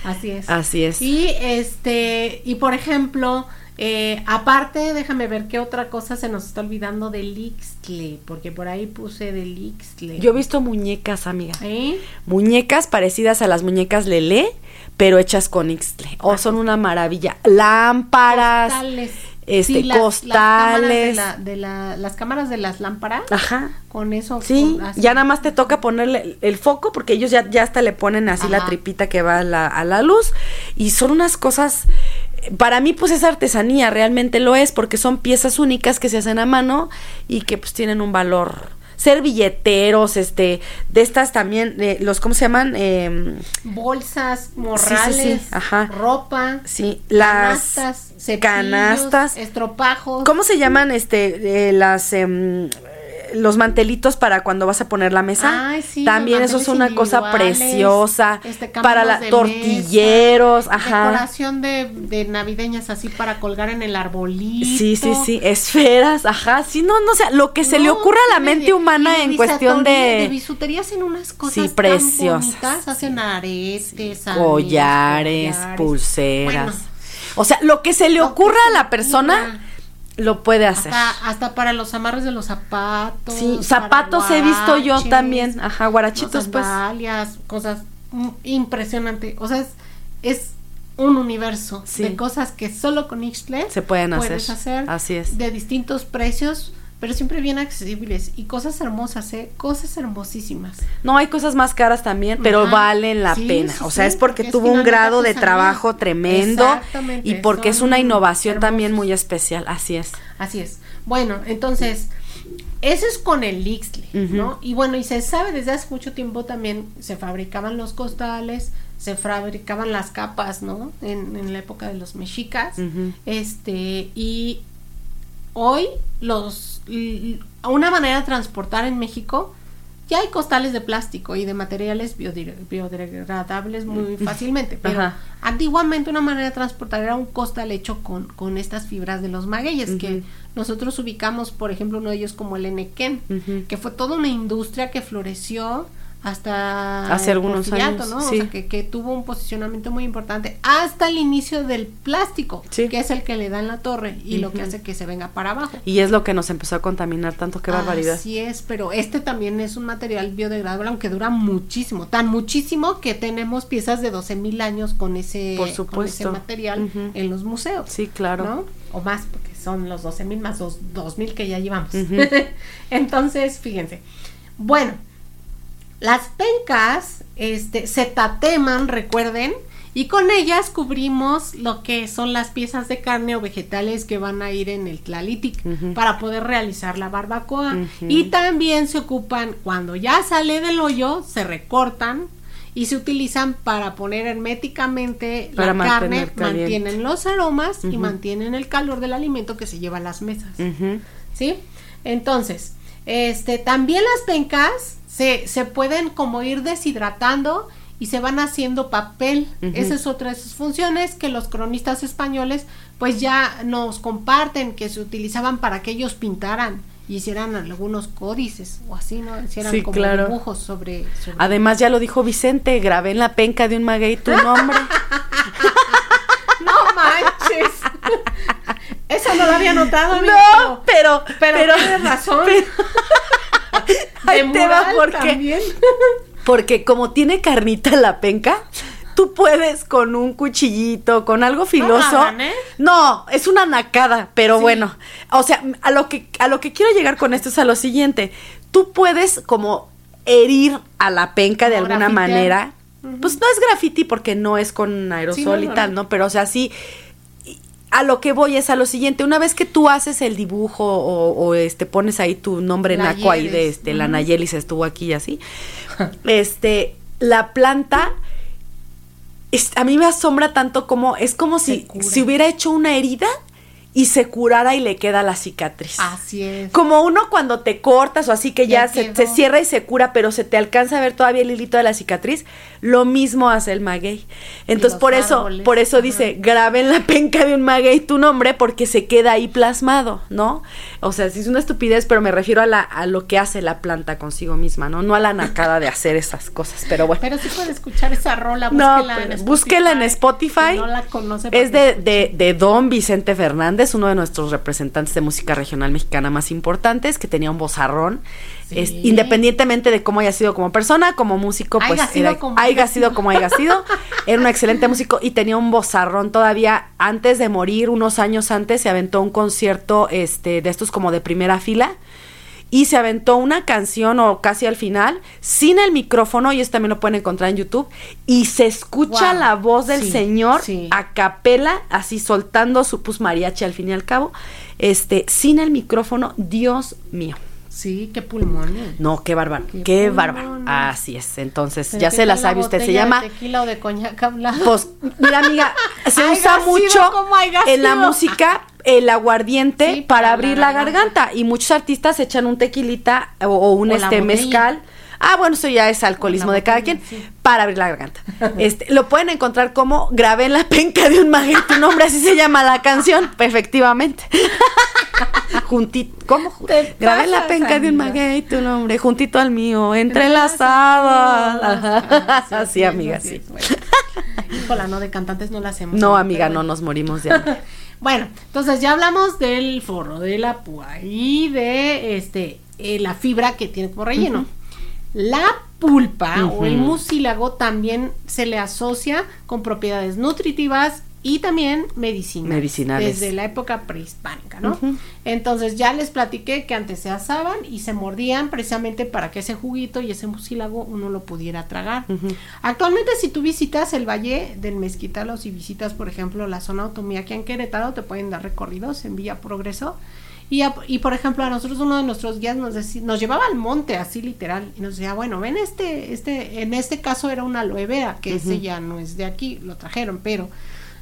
S2: Así es.
S1: Así es.
S2: Y este, y por ejemplo, eh, aparte, déjame ver qué otra cosa se nos está olvidando del Ixtle, porque por ahí puse del Ixtle.
S1: Yo he visto muñecas, amiga.
S2: ¿Eh?
S1: Muñecas parecidas a las muñecas Lele, pero hechas con Ixtle. Oh, son una maravilla. Lámparas. Este,
S2: las-
S1: costales.
S2: Las cámaras de, la, de la- las cámaras de las lámparas.
S1: Ajá.
S2: Con eso.
S1: Sí,
S2: con-
S1: ya nada más te toca ponerle el, el foco porque ellos ya, ya hasta le ponen así la tripita que va a la, a la luz y son unas cosas, para mí pues es artesanía, realmente lo es porque son piezas únicas que se hacen a mano y que pues tienen un valor. Servilleteros, este, de estas también, eh, los, ¿cómo se llaman? Em,
S2: Bolsas,
S1: sí,
S2: morrales,
S1: ajá.
S2: ropa.
S1: sí, las
S2: canastas, cepillos,
S1: canastas.
S2: estropajos.
S1: ¿Cómo se llaman este eh, las em, los mantelitos para cuando vas a poner la mesa?
S2: Ay, sí,
S1: También eso es una cosa preciosa
S2: este,
S1: para la
S2: de
S1: tortilleros,
S2: mesa,
S1: ajá.
S2: Decoración de, de navideñas así para colgar en el arbolito.
S1: Sí, sí, sí, esferas, ajá, sí, no, no, o sea, lo que se le ocurra a la mente
S2: de-
S1: humana en cuestión
S2: De
S1: de
S2: bisutería hacen unas cosas
S1: Sí,
S2: tan
S1: preciosas.
S2: bonitas, hacen aretes, anillos,
S1: collares,
S2: collares.
S1: pulseras.
S2: Bueno,
S1: o sea, lo que se le ocurra a la persona. Lo puede hacer.
S2: Hasta, hasta para los amarres de los zapatos.
S1: Sí, zapatos he visto yo también, ajá, guarachitos pues.
S2: cosas mm, impresionante. O sea, es, es un universo
S1: Sí.
S2: de cosas que solo con Ixtle
S1: Se pueden hacer.
S2: hacer.
S1: Así es.
S2: De distintos precios, pero siempre bien accesibles. Y cosas hermosas, ¿eh? Cosas hermosísimas.
S1: No, hay cosas más caras también, pero
S2: Ajá.
S1: valen la
S2: Sí,
S1: pena.
S2: sí,
S1: o sea,
S2: sí,
S1: es porque
S2: es
S1: tuvo un grado de
S2: artesanía.
S1: trabajo tremendo y porque es una innovación también muy especial. Así es.
S2: Así es. Bueno, entonces, eso es con el Ixtle,
S1: Ujú.
S2: ¿no? Y bueno, y se sabe desde hace mucho tiempo también se fabricaban los costales, se fabricaban las capas, ¿no? En, en la época de los mexicas. Este, y hoy los una manera de transportar en México ya hay costales de plástico y de materiales biodegradables muy fácilmente, pero
S1: Ajá.
S2: antiguamente una manera de transportar era un costal hecho con, con estas fibras de los magueyes que nosotros ubicamos, por ejemplo, uno de ellos como el enequén, que fue toda una industria que floreció hasta
S1: Hace algunos años,
S2: ¿no?
S1: sí.
S2: O sea, que, que tuvo un posicionamiento muy importante hasta el inicio del plástico,
S1: Sí.
S2: que es el que le da en la torre y lo que hace que se venga para abajo.
S1: Y es lo que nos empezó a contaminar tanto, qué barbaridad.
S2: Así es, pero este también es un material biodegradable, aunque dura muchísimo, tan muchísimo que tenemos piezas de 12 mil años con ese,
S1: Por
S2: con ese material en los museos.
S1: Sí, claro.
S2: ¿no? O más, porque son los 12 mil más los 2 mil que ya llevamos. Entonces, fíjense. Bueno, las pencas este, se tateman, recuerden, y con ellas cubrimos lo que son las piezas de carne o vegetales que van a ir en el tlalitic para poder realizar la barbacoa. Y también se ocupan, cuando ya sale del hoyo, se recortan y se utilizan para poner herméticamente
S1: Para
S2: la carne,
S1: caliente.
S2: mantienen los aromas y mantienen el calor del alimento que se lleva a las mesas. ¿Sí? Entonces, este, también las pencas se, se pueden como ir deshidratando y se van haciendo papel.
S1: Ujú.
S2: Esa es otra de sus funciones que los cronistas españoles pues ya nos comparten que se utilizaban para que ellos pintaran y hicieran algunos códices o así, ¿no? Hicieran
S1: Sí,
S2: como
S1: claro.
S2: dibujos sobre, sobre-
S1: Además, ya lo dijo Vicente, grabé en la penca de un maguey tu nombre.
S2: ¡No manches! Eso no lo había notado,
S1: no, pero,
S2: pero, pero tienes razón.
S1: pero- Ahí
S2: De
S1: te va porque,
S2: también.
S1: porque como tiene carnita la penca, tú puedes con un cuchillito, con algo filoso.
S2: hagan, ¿eh?
S1: No, es una nacada, pero
S2: Sí.
S1: bueno, o sea, a lo que a lo que quiero llegar con esto es a lo siguiente. Tú puedes como herir a la penca de alguna
S2: grafitear.
S1: manera. Pues no es graffiti porque no es con aerosol
S2: Sí, no,
S1: y
S2: no,
S1: tal,
S2: no.
S1: ¿no? Pero o sea, sí a lo que voy es a lo siguiente, una vez que tú haces el dibujo o, o, este pones ahí tu nombre naco ahí de este, la
S2: Ujú.
S1: Nayeli se estuvo aquí y así. este, la planta es- a mí me asombra tanto como es como si si hubiera hecho una herida y se curara y le queda la cicatriz.
S2: Así es.
S1: Como uno cuando te cortas o así que ya,
S2: Ya
S1: se, se cierra y se cura, pero se te alcanza a ver todavía el hilito de la cicatriz, lo mismo hace el maguey. Entonces por eso, por eso
S2: ajá.
S1: dice, grabe en la penca de un maguey tu nombre porque se queda ahí plasmado, ¿no? O sea, sí es una estupidez, pero me refiero a, la, a lo que hace la planta consigo misma, ¿no? No a la nacada de hacer esas cosas, pero bueno.
S2: Pero sí puede escuchar esa rola,
S1: No,
S2: búsquela, en
S1: pero
S2: Spotify,
S1: búsquela en Spotify.
S2: no la conoce,
S1: Es de, de, de Don Vicente Fernández, uno de nuestros representantes de música regional mexicana más importantes, que tenía un vozarrón.
S2: Sí.
S1: Es- independientemente de cómo haya sido como persona, como músico, pues
S2: Haya sido
S1: era-
S2: como
S1: haya
S2: haya
S1: sido
S2: sido.
S1: como haya sido. Era un excelente músico y tenía un vozarrón todavía antes de morir, unos años antes, se aventó un concierto este, de estos como de primera fila y se aventó una canción o casi al final sin el micrófono y esto también lo pueden encontrar en YouTube y se escucha
S2: Wow.
S1: la voz del
S2: Sí,
S1: señor
S2: sí.
S1: a capela así soltando su pues mariachi al fin y al cabo este sin el micrófono Dios mío
S2: Sí, qué pulmones.
S1: no qué bárbaro
S2: Qué
S1: qué, bárbaro así es entonces
S2: Pero
S1: ya
S2: ¿qué
S1: se la sabe usted se
S2: botella de
S1: llama
S2: tequila o de coñac hablado?
S1: pues, mira, amiga, se usa mucho en la música el aguardiente
S2: Sí,
S1: para
S2: para
S1: abrir
S2: la
S1: garganta. y muchos artistas echan un tequilita o, o un
S2: O
S1: este mezcal. Ah, bueno, eso ya es alcoholismo de cada quien
S2: sí.
S1: para abrir la garganta. Este, lo pueden encontrar como grabé en la penca de un maguey tu nombre, así se llama la canción, efectivamente. Juntito, ¿cómo? Grabé en la penca de un maguey tu nombre, juntito al mío, entrelazado. Ajá. Así, amiga, sí.
S2: Híjola, no, de cantantes no la hacemos.
S1: No, amiga, no nos morimos de hambre.
S2: Bueno, entonces ya hablamos del forro, de la púa y de este eh, la fibra que tiene como relleno. La pulpa o el mucílago también se le asocia con propiedades nutritivas y también medicinales.
S1: Medicinales.
S2: Desde la época prehispánica, ¿no? Entonces ya les platiqué que antes se asaban y se mordían precisamente para que ese juguito y ese mucílago uno lo pudiera tragar. Actualmente si tú visitas el Valle del Mezquital o si visitas por ejemplo la zona automía aquí en Querétaro te pueden dar recorridos en Villa Progreso y, a- y por ejemplo a nosotros uno de nuestros guías nos, deci- nos llevaba al monte así literal y nos decía bueno ven este este en este caso era una aloe vera que ese ya no es de aquí lo trajeron pero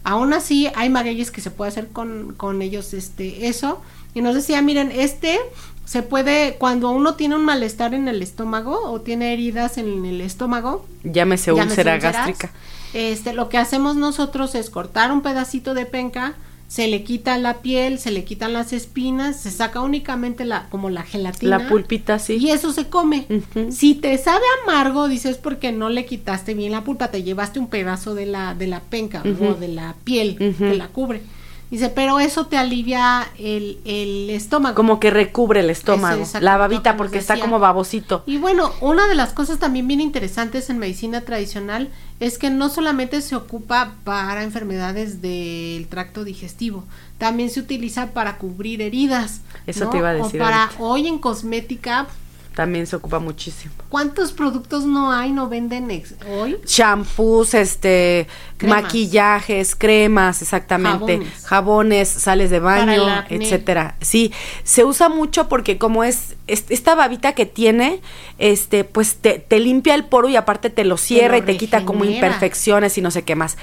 S2: aún así hay magueyes que se puede hacer con, con ellos este eso y nos decía miren este se puede cuando uno tiene un malestar en el estómago o tiene heridas en el estómago
S1: Llámese
S2: Llámese
S1: úlcera gástrica.
S2: este, lo que hacemos nosotros es cortar un pedacito de penca, se le quita la piel, se le quitan las espinas, se saca únicamente la como la gelatina.
S1: La pulpita, sí.
S2: Y eso se come. Si te sabe amargo, dices porque no le quitaste bien la pulpa, te llevaste un pedazo de la de la penca o de la piel que la cubre. Dice, pero eso te alivia el, el estómago.
S1: Como que recubre el estómago, la babita porque está como babosito.
S2: Y bueno, una de las cosas también bien interesantes en medicina tradicional es que no solamente se ocupa para enfermedades del tracto digestivo, también se utiliza para cubrir heridas.
S1: Eso
S2: ¿no?
S1: te iba a
S2: O
S1: decir
S2: para
S1: ahorita.
S2: hoy en cosmética,
S1: También se ocupa muchísimo.
S2: ¿cuántos productos no hay, no venden ex- hoy?
S1: Shampoos, este,
S2: Cremas.
S1: maquillajes, cremas, exactamente,
S2: Jabones.
S1: jabones, sales de baño, etcétera. Sí, se usa mucho porque como es, es- esta babita que tiene, este, pues te, te limpia el poro y aparte te lo cierra
S2: lo
S1: y te quita como imperfecciones y no sé qué más.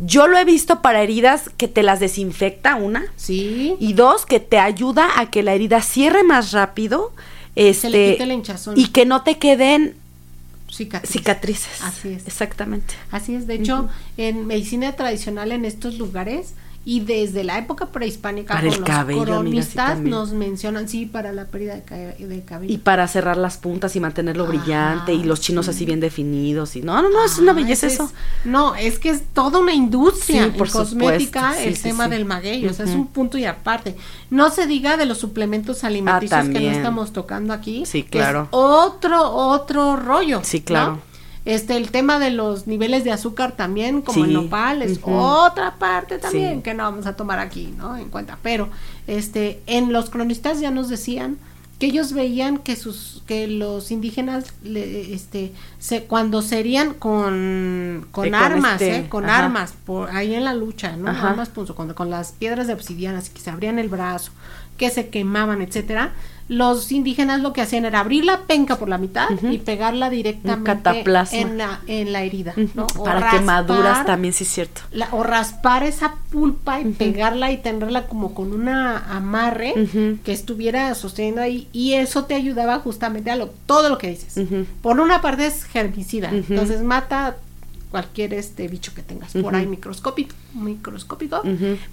S1: Yo lo he visto para heridas que te las desinfecta una
S2: Sí.
S1: y dos que te ayuda a que la herida cierre más rápido. Este,
S2: Se le quite la hinchazón.
S1: y que no te queden
S2: Cicatrices.
S1: cicatrices.
S2: Así es.
S1: Exactamente.
S2: Así es, de hecho, en medicina tradicional en estos lugares y desde la época prehispánica
S1: Para el
S2: los
S1: cabello, amiga, sí,
S2: cronistas nos mencionan, sí, para la pérdida de, de cabello.
S1: Y para cerrar las puntas y mantenerlo
S2: Ajá,
S1: brillante y los chinos
S2: sí.
S1: así bien definidos y no, no, no, es una
S2: Ah,
S1: belleza eso.
S2: es- no, es que es toda una industria
S1: Sí,
S2: en
S1: por
S2: cosmética el tema del maguey, o sea, es un punto y aparte. No se diga de los suplementos alimenticios que no estamos tocando aquí.
S1: Sí,
S2: que es
S1: claro.
S2: otro, otro rollo.
S1: Sí,
S2: ¿no? Este, el tema de los niveles de azúcar también, como el
S1: Sí,
S2: nopal, es otra parte también
S1: Sí.
S2: que no vamos a tomar aquí, ¿no? En cuenta. Pero, este, en los cronistas ya nos decían que ellos veían que sus, que los indígenas, le- este, se, cuando serían con, con
S1: con
S2: armas,
S1: este,
S2: ¿eh? Con
S1: ajá.
S2: armas, por ahí en la lucha, ¿no?
S1: Ajá.
S2: Armas, punzo, con, con las piedras de obsidiana, que se abrían el brazo, que se quemaban, etcétera. Los indígenas lo que hacían era abrir la penca por la mitad y pegarla directamente en la, en la herida, ¿no? O
S1: Para quemaduras
S2: raspar
S1: también, sí es cierto.
S2: la- o raspar esa pulpa y pegarla y tenerla como con una amarre que estuviera sosteniendo ahí y eso te ayudaba justamente a lo, todo lo que dices. Por una parte es herbicida, entonces mata cualquier este bicho que tengas por ahí microscópico, microscópico,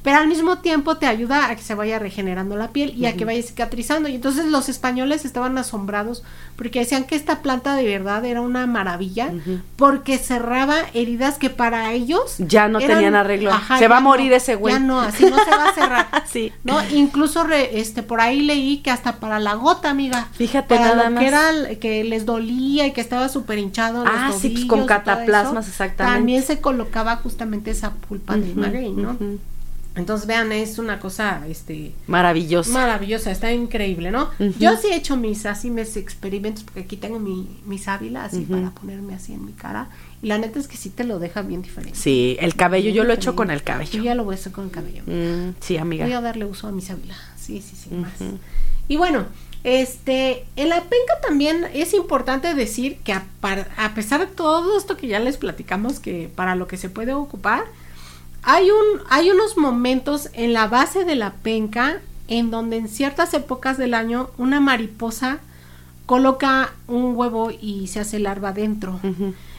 S2: pero al mismo tiempo te ayuda a que se vaya regenerando la piel y a que vaya cicatrizando. Y entonces los españoles estaban asombrados porque decían que esta planta de verdad era una maravilla porque cerraba heridas que para ellos
S1: Ya no
S2: eran-
S1: tenían arreglo.
S2: Ajá,
S1: Se va a morir
S2: no,
S1: ese güey.
S2: Ya no, así no se va a cerrar.
S1: Sí.
S2: No, incluso re- este por ahí leí que hasta para la gota, amiga.
S1: Fíjate
S2: para
S1: nada
S2: lo
S1: más.
S2: que era el- que les dolía y que estaba súper hinchado los
S1: Ah, sí, pues, con cataplasmas,
S2: eso,
S1: exactamente.
S2: También se colocaba justamente esa pulpa de
S1: Ujú,
S2: maguey, ¿no? Entonces vean, es una cosa este
S1: Maravilloso.
S2: maravillosa, está increíble, ¿no? Yo sí he hecho mis así mis experimentos porque aquí tengo mi, mi sábila así para ponerme así en mi cara y la neta es que sí te lo deja bien diferente.
S1: sí, el cabello, yo lo he hecho con el cabello.
S2: Yo ya lo voy a hacer con el cabello.
S1: Mm, sí, amiga.
S2: Voy a darle uso a mi sábila. Sí, sí, sí, más. Y bueno, este, en la penca también es importante decir que a, par- a pesar de todo esto que ya les platicamos que para lo que se puede ocupar, hay un, hay unos momentos en la base de la penca en donde en ciertas épocas del año una mariposa coloca un huevo y se hace larva dentro.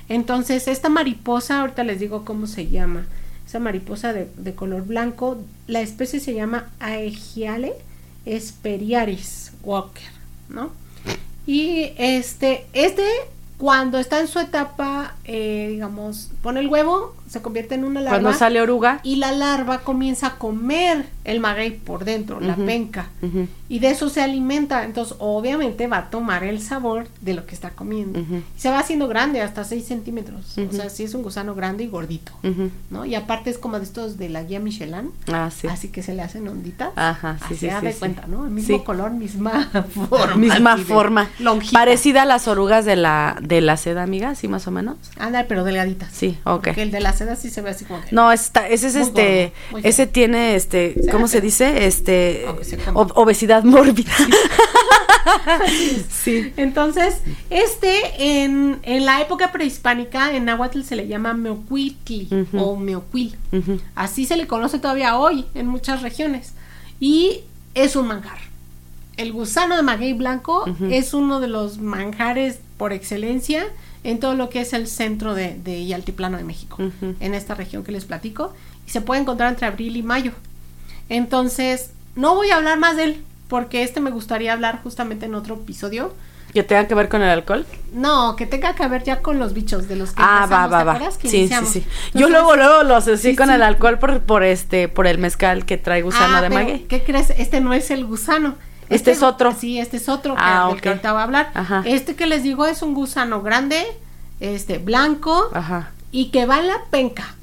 S2: Entonces, esta mariposa, ahorita les digo cómo se llama. Esa mariposa de, de color blanco, la especie se llama Aegiale esperiaris walker, ¿no? Y este, este, cuando está en su etapa, eh, digamos, pone el huevo, se convierte en una larva.
S1: Cuando sale oruga.
S2: Y la larva comienza a comer el maguey por dentro, la penca. Y de eso se alimenta. Entonces, obviamente va a tomar el sabor de lo que está comiendo. Y se va haciendo grande, hasta 6 centímetros. O sea, sí es un gusano grande y gordito. ¿No? Y aparte es como de estos de la guía Michelin.
S1: Ah, sí.
S2: Así que se le hacen onditas.
S1: Ajá, sí,
S2: Así
S1: sí, sí,
S2: de
S1: sí.
S2: cuenta, ¿no? El mismo
S1: Sí.
S2: color, misma forma.
S1: Misma forma.
S2: lonjita.
S1: Parecida a las orugas de la, de la seda, amiga, así más o menos.
S2: Anda, pero delgaditas.
S1: Sí, ok.
S2: Porque el de la seda sí se ve así como que.
S1: No, está, ese es
S2: Muy
S1: este,
S2: gordo,
S1: ese tiene este,
S2: Se
S1: ¿cómo se dice? Este,
S2: se
S1: ob- obesidad mórbida. sí.
S2: Entonces, este en, en la época prehispánica en náhuatl se le llama meocuitli o meocuil. Así se le conoce todavía hoy en muchas regiones. Y es un manjar. El gusano de maguey blanco es uno de los manjares por excelencia en todo lo que es el centro de, de y altiplano de México, en esta región que les platico. Y se puede encontrar entre abril y mayo. Entonces, no voy a hablar más de él, porque este me gustaría hablar justamente en otro episodio.
S1: ¿Que tenga que ver con el alcohol?
S2: No, que tenga que ver ya con los bichos de los que
S1: Ah, va, va,
S2: ¿te
S1: va. Sí, sí, sí. Yo luego, luego lo asocié
S2: Sí,
S1: con
S2: sí.
S1: el alcohol por, por este, por el mezcal que trae gusano
S2: Ah,
S1: de maguey.
S2: ¿Qué crees? Este no es el gusano.
S1: Este es otro.
S2: Sí, este es otro que,
S1: Ah,
S2: del que ahorita voy a hablar.
S1: Ajá.
S2: Este que les digo es un gusano grande, este blanco
S1: Ajá.
S2: y que va en la penca.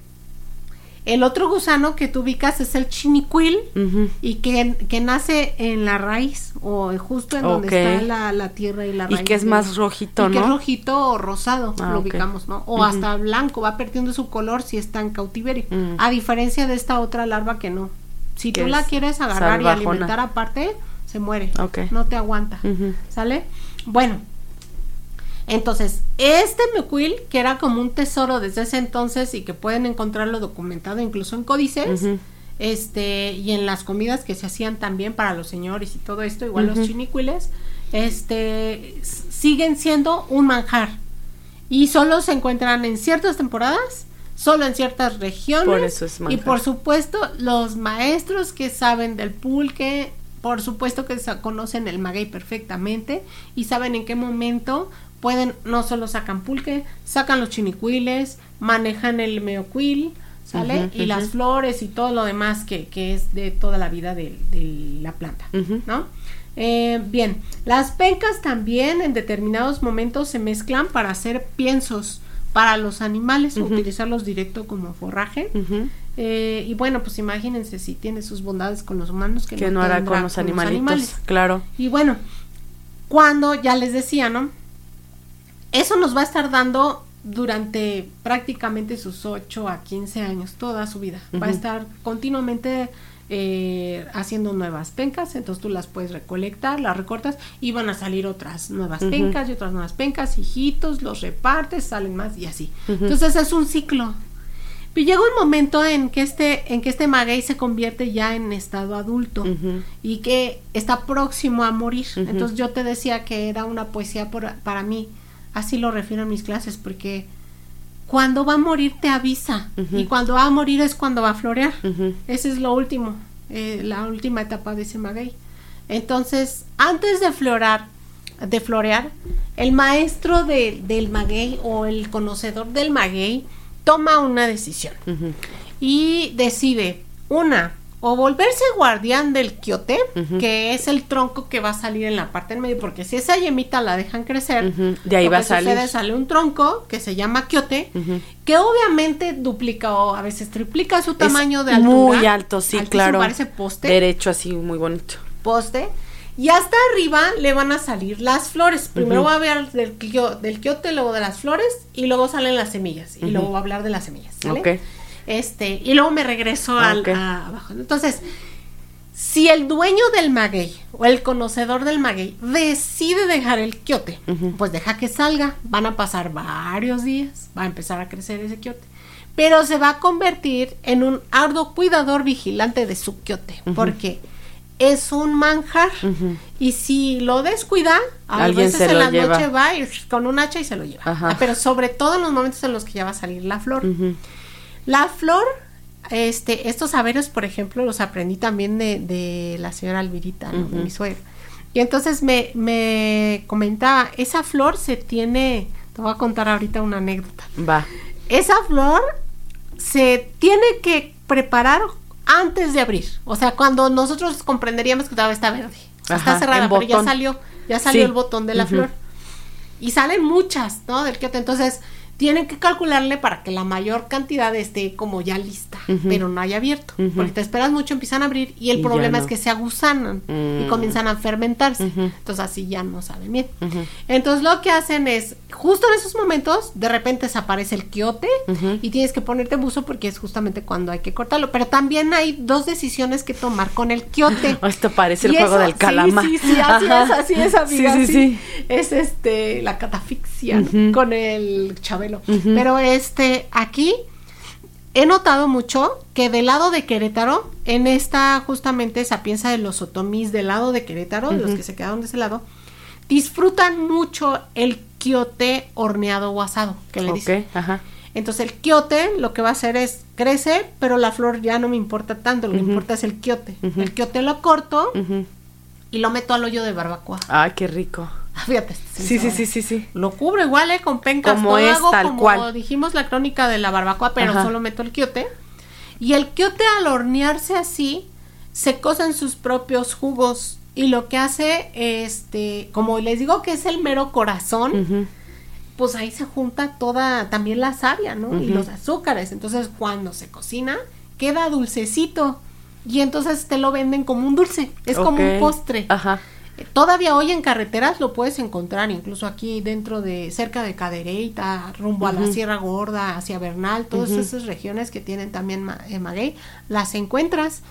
S2: El otro gusano que tú ubicas es el chinicuil y que, que nace en la raíz o justo en donde está la, la tierra y la
S1: Y
S2: raíz.
S1: que es más rojito,
S2: y que es
S1: ¿no?
S2: rojito o rosado,
S1: Ah,
S2: lo ubicamos, ¿no? O hasta blanco, va perdiendo su color si está en cautiverio.
S1: Mm.
S2: A diferencia de esta otra larva que no. Si tú la
S1: es
S2: quieres agarrar y alimentar aparte, se muere. No te aguanta. ¿Sale? Bueno. Entonces, este mecuil, que era como un tesoro desde ese entonces y que pueden encontrarlo documentado incluso en códices, este, y en las comidas que se hacían también para los señores y todo esto, igual los chinicuiles, este, siguen siendo un manjar. Y solo se encuentran en ciertas temporadas, solo en ciertas regiones.
S1: Por eso es
S2: y por supuesto, los maestros que saben del pulque, por supuesto que conocen el maguey perfectamente y saben en qué momento pueden, no solo sacan pulque, sacan los chinicuiles, manejan el meocuil, ¿sale? Y las flores y todo lo demás que, que es de toda la vida de, de la planta. ¿no? Eh, bien, las pencas también en determinados momentos se mezclan para hacer piensos para los animales, utilizarlos directo como forraje. Eh, y bueno, pues imagínense si tiene sus bondades con los humanos que,
S1: Que no hará con los animalitos. Claro.
S2: Y bueno, cuando ya les decía, ¿no? Eso nos va a estar dando durante prácticamente sus 8 a 15 años, toda su vida. Va a estar continuamente eh, haciendo nuevas pencas, entonces tú las puedes recolectar, las recortas y van a salir otras nuevas pencas y otras nuevas pencas, hijitos, los repartes, salen más y así. Entonces es un ciclo. Pero llega un momento en que este, en que este maguey se convierte ya en estado adulto y que está próximo a morir. Entonces yo te decía que era una poesía por- para mí, así lo refiero en mis clases, porque cuando va a morir te avisa y cuando va a morir es cuando va a florear.
S1: Ujú.
S2: Ese es lo último, eh, la última etapa de ese maguey. Entonces, antes de florar, de florear, el maestro de- del maguey o el conocedor del maguey toma una decisión y decide una o volverse guardián del quiote, que es el tronco que va a salir en la parte del medio, porque si esa yemita la dejan crecer,
S1: Ujú. De ahí
S2: lo
S1: va
S2: que
S1: a salir.
S2: sucede, sale un tronco que se llama quiote, que obviamente duplica o a veces triplica su tamaño
S1: Es
S2: de altura.
S1: Muy alto, sí,
S2: Altísimo,
S1: claro.
S2: Parece poste
S1: Derecho así, muy bonito.
S2: poste y hasta arriba le van a salir las flores. Primero voy a hablar del, del quiote, luego de las flores y luego salen las semillas y luego voy a hablar de las semillas. ¿sale?
S1: Ok.
S2: Este, y luego me regreso al,
S1: Ok.
S2: a- abajo. Entonces, si el dueño del maguey o el conocedor del maguey decide dejar el quiote, pues deja que salga. Van a pasar varios días, va a empezar a crecer ese quiote. Pero se va a convertir en un arduo cuidador vigilante de su quiote, porque es un manjar. Y si lo descuida, a
S1: Alguien
S2: veces en la
S1: lleva.
S2: noche va y con un hacha y se lo lleva.
S1: Ajá.
S2: Ah, Pero sobre todo en los momentos en los que ya va a salir la flor. La flor, este, estos saberes, por ejemplo, los aprendí también de, de la señora Alvirita, ¿no? de mi suegra. Y entonces me, me comentaba, esa flor se tiene, te voy a contar ahorita una anécdota.
S1: Va.
S2: Esa flor se tiene que preparar antes de abrir. O sea, cuando nosotros comprenderíamos que todavía está verde. O sea,
S1: Ajá,
S2: está cerrada, pero ya salió, ya salió
S1: Sí.
S2: el botón de la flor. Y salen muchas, ¿no? Del quiote. Entonces, tienen que calcularle para que la mayor cantidad esté como ya lista, pero no haya abierto. Porque te esperas mucho, empiezan a abrir y el
S1: Y
S2: problema
S1: no.
S2: es que se agusanan y
S1: Mm.
S2: comienzan a fermentarse. Entonces, así ya no saben bien. Entonces lo que hacen es, justo en esos momentos, de repente desaparece el quiote y tienes que ponerte buzo porque es justamente cuando hay que cortarlo. Pero también hay dos decisiones que tomar con el quiote.
S1: Esto parece el juego
S2: eso-
S1: del calamar.
S2: Sí, sí, sí, así
S1: Ajá.
S2: es, así es, amiga.
S1: Sí, sí, sí.
S2: Es este, la catafixia con el chabelo. Pero este, aquí he notado mucho que del lado de Querétaro, en esta justamente sapienza de los otomís del lado de Querétaro, de los que se quedaron de ese lado, disfrutan mucho el quiote horneado o asado, que le dicen.
S1: Ok, ajá.
S2: Entonces el quiote lo que va a hacer es crece, pero la flor ya no me importa tanto, lo que importa es el quiote. El quiote lo corto y lo meto al hoyo de barbacoa.
S1: Ay, qué rico.
S2: Fíjate.
S1: Sí, sí, sí, sí, sí.
S2: Lo cubro igual, ¿eh? Con pencas.
S1: Como
S2: todo
S1: es,
S2: hago
S1: tal
S2: como
S1: cual.
S2: dijimos la crónica de la barbacoa, pero
S1: Ajá.
S2: solo meto el quiote. Y el quiote al hornearse así, se cocen sus propios jugos. Y lo que hace, este, como les digo que es el mero corazón, pues ahí se junta toda, también la savia, ¿no? Y los azúcares. Entonces, cuando se cocina, queda dulcecito. Y entonces te lo venden como un dulce. Es como un postre.
S1: Ajá.
S2: Todavía hoy en carreteras lo puedes encontrar, incluso aquí dentro de, cerca de Cadereyta, rumbo a la. Sierra Gorda, hacia Bernal, todas esas regiones que tienen también ma- eh, maguey, las encuentras.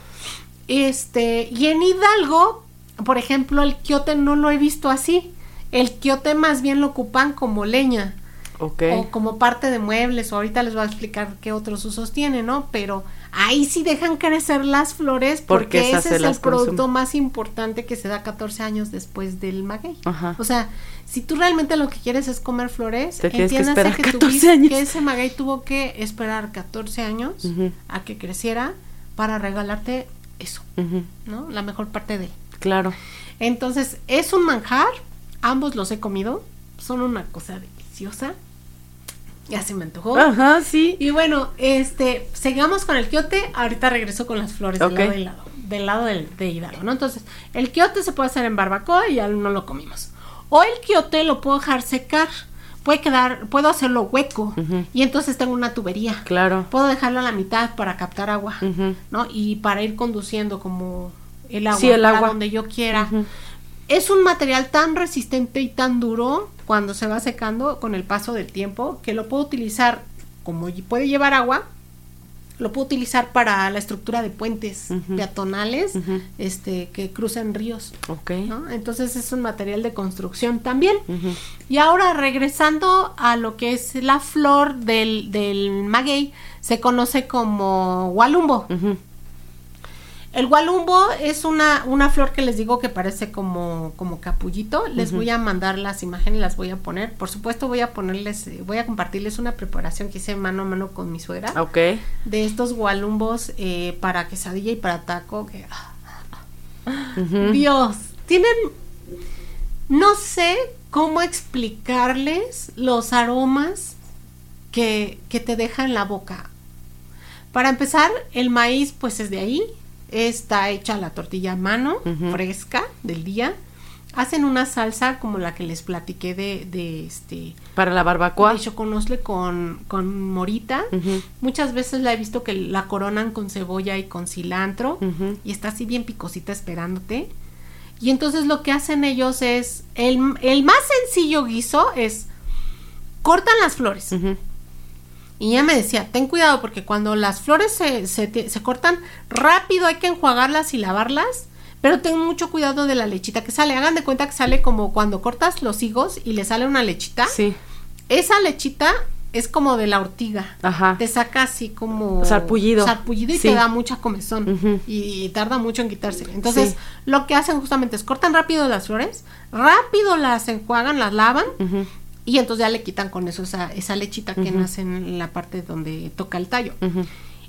S2: Este, y en Hidalgo, por ejemplo, el quiote no lo he visto así. El quiote más bien lo ocupan como leña o como parte de muebles, o ahorita les voy a explicar qué otros usos tiene, ¿no? Pero ahí sí dejan crecer las flores
S1: Porque
S2: ese
S1: se
S2: es el producto más importante que se da 14 años después del maguey.
S1: Ajá.
S2: O sea, si tú realmente lo que quieres es comer flores,
S1: Te que
S2: entiéndase que,
S1: 14
S2: tuviste-
S1: años.
S2: que ese maguey tuvo que esperar 14 años a que creciera para regalarte eso. ¿no? La mejor parte de él.
S1: Claro.
S2: Entonces, es un manjar, ambos los he comido, son una cosa deliciosa. Ya se me antojó.
S1: Ajá, sí.
S2: Y bueno, este, sigamos con el quiote, ahorita regreso con las flores del lado y lado, del lado del, de Hidalgo, ¿no? Entonces, el quiote se puede hacer en barbacoa y ya no lo comimos. O el quiote lo puedo dejar secar, puede quedar, puedo hacerlo hueco y entonces tengo una tubería.
S1: Claro.
S2: Puedo dejarlo a la mitad para captar agua. ¿no? Y para ir conduciendo como el agua,
S1: Sí, el
S2: donde yo quiera.
S1: Ujú.
S2: Es un material tan resistente y tan duro cuando se va secando con el paso del tiempo que lo puedo utilizar como puede llevar agua, lo puedo utilizar para la estructura de puentes peatonales este, que cruzan ríos.
S1: Ok.
S2: ¿no? Entonces es un material de construcción también. Y ahora regresando a lo que es la flor del, del maguey, se conoce como gualumbo. El gualumbo es una, una flor que les digo que parece como, como capullito. Les voy a mandar las imágenes, las voy a poner. Por supuesto voy a ponerles, eh, voy a compartirles una preparación que hice mano a mano con mi suegra
S1: Ok.
S2: de estos gualumbos eh, para quesadilla y para taco. Que, ah. Dios, tienen, no sé cómo explicarles los aromas que, que te deja en la boca. Para empezar, el maíz pues es de ahí, está hecha la tortilla a mano, fresca del día. Hacen una salsa como la que les platiqué de, de este
S1: Para la barbacoa.
S2: de choconosle con, con morita. Muchas veces la he visto que la coronan con cebolla y con cilantro y está así bien picosita esperándote. Y entonces lo que hacen ellos es, el, el más sencillo guiso es, cortan las flores. Y ella me decía, ten cuidado porque cuando las flores se, se, se cortan rápido hay que enjuagarlas y lavarlas. Pero ten mucho cuidado de la lechita que sale. Hagan de cuenta que sale como cuando cortas los higos y le sale una lechita.
S1: Sí.
S2: Esa lechita es como de la ortiga.
S1: Ajá.
S2: Te saca así como...
S1: Sarpullido.
S2: Sarpullido y
S1: Sí.
S2: te da mucha comezón. Y, tarda mucho en quitarse. Entonces,
S1: Sí.
S2: lo que hacen justamente es cortan rápido las flores, rápido las enjuagan, las lavan. Y entonces ya le quitan con eso esa, esa lechita que nace en la parte donde toca el tallo.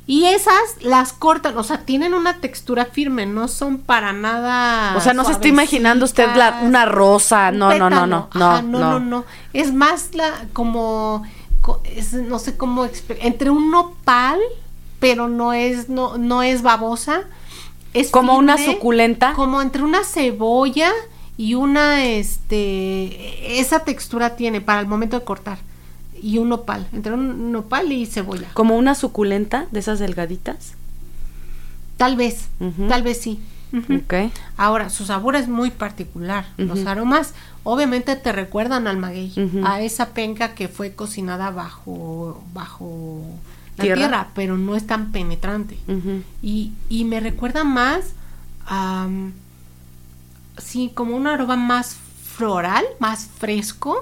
S2: Y esas las cortan, o sea, tienen una textura firme, no son para nada.
S1: O sea, no se está imaginando usted la- una rosa.
S2: Un
S1: No, no, no, no.
S2: Ajá,
S1: No,
S2: no, no, no. Es más la como co- es, no sé cómo entre un nopal, pero no es no no es babosa. Es
S1: Como una suculenta.
S2: Como entre una cebolla y una este esa textura tiene para el momento de cortar. Y un nopal, entre un nopal y cebolla.
S1: Como una suculenta de esas delgaditas.
S2: Tal vez, tal vez sí. Ujú.
S1: Ok.
S2: Ahora, su sabor es muy particular. Los aromas obviamente te recuerdan al maguey, a esa penca que fue cocinada bajo, bajo la
S1: Tierra.
S2: tierra. pero no es tan penetrante. Y, y me recuerda más a, sí, como un aroma más floral, más fresco,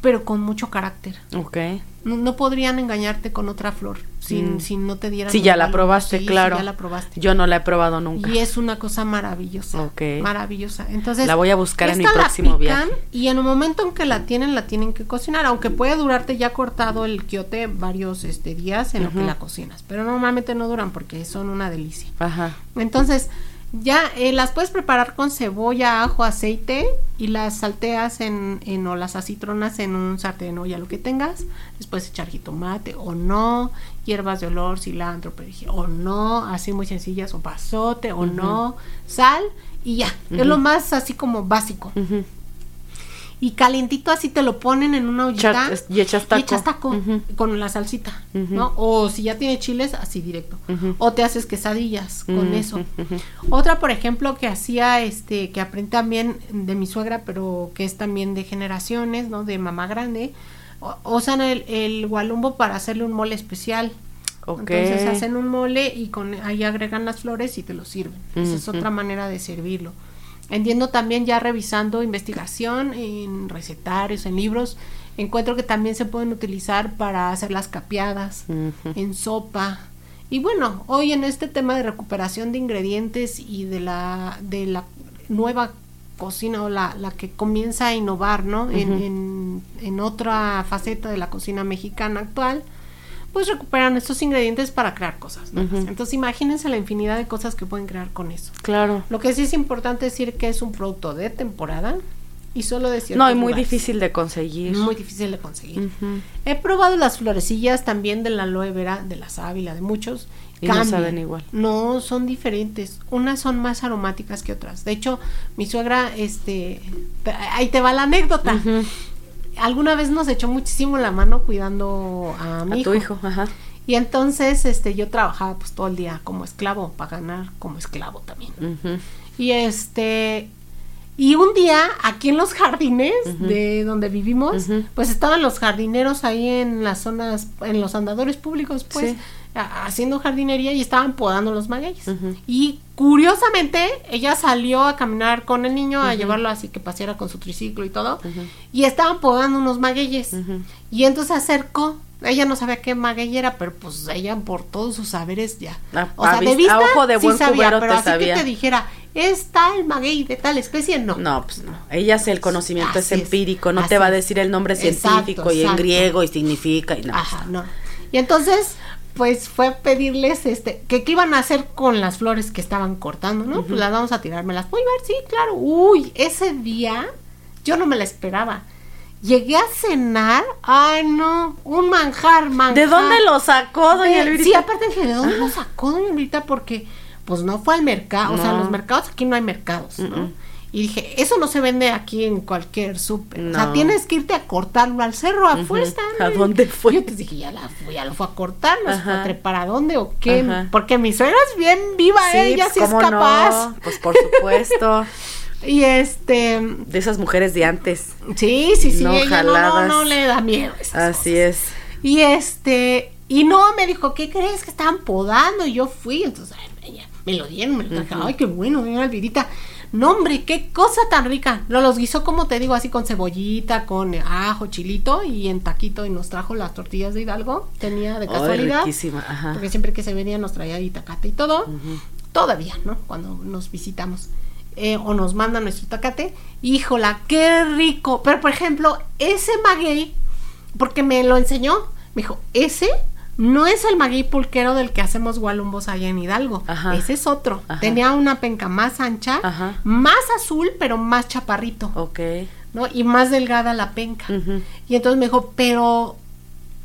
S2: pero con mucho carácter.
S1: Ok.
S2: No, no podrían engañarte con otra flor si,
S1: Mm.
S2: si no te dieran
S1: Si ya la probaste,
S2: Sí, sí,
S1: claro.
S2: ya la probaste.
S1: Yo no la he probado nunca.
S2: Y es una cosa maravillosa.
S1: Ok.
S2: Maravillosa. Entonces,
S1: La voy a buscar en mi
S2: la
S1: próximo
S2: pican
S1: viaje.
S2: Y en el momento en que la tienen, la tienen que cocinar. Aunque puede durarte ya cortado el quiote varios este, días en lo que la cocinas. Pero normalmente no duran porque son una delicia.
S1: Ajá.
S2: Entonces, ya eh, las puedes preparar con cebolla, ajo, aceite y las salteas en, en o las acitronas en un sartén o ya lo que tengas. Después echar jitomate o no, hierbas de olor, cilantro, perejil o no, así muy sencillas o pasote o no, sal y ya. Es lo más así como básico. Y calientito así te lo ponen en una ollita.
S1: Y echas taco.
S2: Y echas taco con la salsita. ¿no? O si ya tiene chiles, así directo. O te haces quesadillas con eso. Otra, por ejemplo, que hacía, este, que aprendí también de mi suegra, pero que es también de generaciones, ¿no? De mamá grande. Usan el, el gualumbo para hacerle un mole especial.
S1: Ok.
S2: Entonces hacen un mole y con ahí agregan las flores y te lo sirven. Esa es otra manera de servirlo. Entiendo también ya revisando investigación en recetarios, en libros, encuentro que también se pueden utilizar para hacer las capeadas,
S1: Ujú.
S2: en sopa. Y bueno, hoy en este tema de recuperación de ingredientes y de la, de la nueva cocina o la, la que comienza a innovar, ¿no? en, en otra faceta de la cocina mexicana actual, pues recuperan estos ingredientes para crear cosas.
S1: Ujú.
S2: Entonces imagínense la infinidad de cosas que pueden crear con eso.
S1: Claro.
S2: Lo que sí es importante decir que es un producto de temporada y solo de
S1: No, y muy
S2: lugares.
S1: difícil de conseguir.
S2: Muy difícil de conseguir. He probado las florecillas también de la aloe vera, de la sábila, de muchos.
S1: Y no saben igual.
S2: No, son diferentes. Unas son más aromáticas que otras. De hecho, mi suegra, este, te- ahí te va la anécdota. Alguna vez nos echó muchísimo la mano cuidando a mi
S1: A tu hijo, ajá.
S2: Y entonces, este, yo trabajaba pues todo el día como esclavo para ganar como esclavo también. Y este y un día aquí en los jardines de donde vivimos, pues estaban los jardineros ahí en las zonas en los andadores públicos, pues
S1: Sí.
S2: Haciendo jardinería y estaban podando los magueyes. Y curiosamente, ella salió a caminar con el niño a llevarlo así que paseara con su triciclo y todo, y estaban podando unos magueyes. Y entonces se acercó. Ella no sabía qué maguey era, pero pues ella por todos sus saberes ya.
S1: A-
S2: o sea, de
S1: vis-
S2: vista
S1: ojo de
S2: sí
S1: buen
S2: sabía,
S1: cubero
S2: pero
S1: te
S2: así
S1: sabía.
S2: que te dijera, es tal maguey de tal especie, no.
S1: No, pues no. Ella es el conocimiento
S2: Así
S1: es empírico, no te va a decir el nombre
S2: Exacto,
S1: científico y en griego y significa y no.
S2: Ajá, no. Y entonces, pues fue a pedirles este, que qué iban a hacer con las flores que estaban cortando, ¿no? Pues las vamos a tirar, ¿me las puedo llevar? Sí, claro. Uy, ese día yo no me la esperaba. Llegué a cenar, ay no, un manjar, manjar.
S1: ¿De dónde lo sacó, doña Elvirita?
S2: Sí, aparte dije, ¿de dónde lo sacó doña Elvirita? Porque pues no fue al mercado, o sea, los mercados aquí no hay mercados, ¿no? Y dije, eso no se vende aquí en cualquier súper. O sea, tienes que irte a cortarlo al cerro, a fuerza.
S1: ¿A dónde fue?
S2: Yo pues dije, ya, la fui, ya lo fue a cortar, no se fue a trepar a dónde o qué.
S1: Ajá.
S2: Porque mi suegra es bien viva, ella
S1: pues,
S2: sí es
S1: ¿cómo
S2: capaz.
S1: no? Pues por supuesto.
S2: Y este,
S1: de esas mujeres de antes.
S2: sí, sí, sí,
S1: No
S2: ella no, no, le da miedo. esas
S1: Así
S2: cosas.
S1: es.
S2: Y este, y no, me dijo, ¿qué crees que estaban podando? Y yo fui, entonces, ay, ella, me lo dieron, me lo traje, ay, qué bueno, doña Alvirita. No, hombre, qué cosa tan rica. No, los guisó, como te digo, así con cebollita, con ajo, chilito y en taquito. Y nos trajo las tortillas de Hidalgo. Tenía de casualidad.
S1: ajá.
S2: Porque siempre que se venía nos traía itacate y todo. Todavía, ¿no? Cuando nos visitamos. Eh, o nos mandan nuestro itacate. Híjola, qué rico. Pero, por ejemplo, ese maguey, porque me lo enseñó, me dijo, ese no es el maguey pulquero del que hacemos gualumbos allá en Hidalgo.
S1: Ajá.
S2: Ese es otro.
S1: Ajá.
S2: Tenía una penca más ancha,
S1: Ajá.
S2: más azul, pero más chaparrito,
S1: Ok.
S2: ¿no? Y más delgada la penca. Y entonces me dijo, pero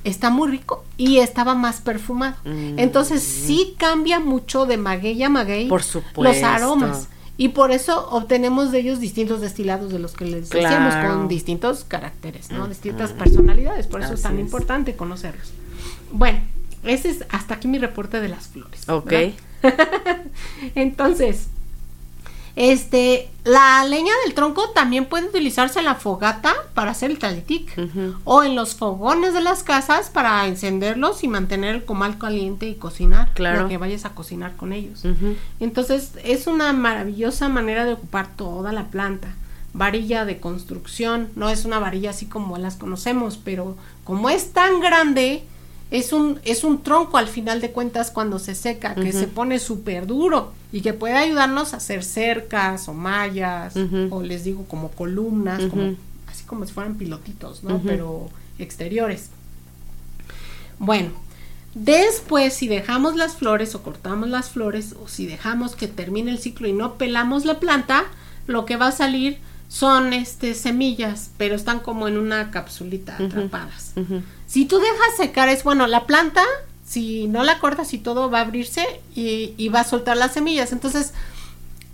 S2: está muy rico y estaba más perfumado.
S1: Mm.
S2: Entonces sí cambia mucho de maguey a maguey
S1: Por supuesto.
S2: los aromas. Y por eso obtenemos de ellos distintos destilados de los que les decíamos,
S1: Claro.
S2: con distintos caracteres, ¿no?
S1: Mm,
S2: Distintas personalidades. Por eso es tan importante conocerlos. Bueno, ese es hasta aquí mi reporte de las flores.
S1: Ok.
S2: Entonces, este, la leña del tronco también puede utilizarse en la fogata para hacer el talitic o en los fogones de las casas para encenderlos y mantener el comal caliente y cocinar.
S1: Claro.
S2: Lo que vayas a cocinar con ellos. Entonces, es una maravillosa manera de ocupar toda la planta. varilla de construcción, no es una varilla así como las conocemos, pero como es tan grande, es un, es un tronco al final de cuentas cuando se seca, que se pone súper duro y que puede ayudarnos a hacer cercas o mallas, o les digo como columnas, como, así como si fueran pilotitos, ¿no? Pero exteriores. Bueno, después si dejamos las flores o cortamos las flores o si dejamos que termine el ciclo y no pelamos la planta, lo que va a salir son este semillas, pero están como en una capsulita atrapadas. Si tú dejas secar es bueno, la planta, si no la cortas y todo va a abrirse y, y, va a soltar las semillas. Entonces,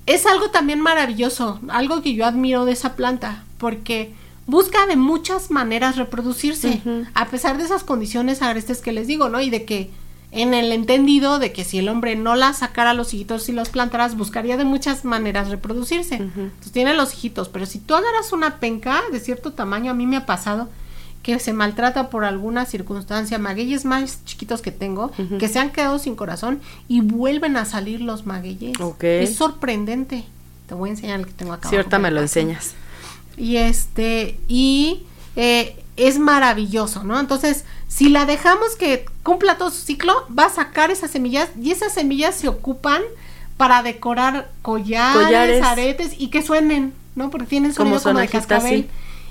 S2: es algo también maravilloso, algo que yo admiro de esa planta, porque busca de muchas maneras reproducirse, a pesar de esas condiciones agrestes que les digo, ¿no? Y de que en el entendido de que si el hombre no la sacara los hijitos y los plantaras, buscaría de muchas maneras reproducirse. Entonces tiene los hijitos, pero si tú agarras una penca de cierto tamaño, a mí me ha pasado que se maltrata por alguna circunstancia, magueyes más chiquitos que tengo, que se han quedado sin corazón y vuelven a salir los magueyes. Es sorprendente. Te voy a enseñar el que tengo acá.
S1: Cierta me lo enseñas.
S2: Y este, y eh, es maravilloso, ¿no? Entonces, si la dejamos que cumpla todo su ciclo, va a sacar esas semillas y esas semillas se ocupan para decorar collares, aretes y que suenen, ¿no? Porque tienen sonido como, como de cascabel.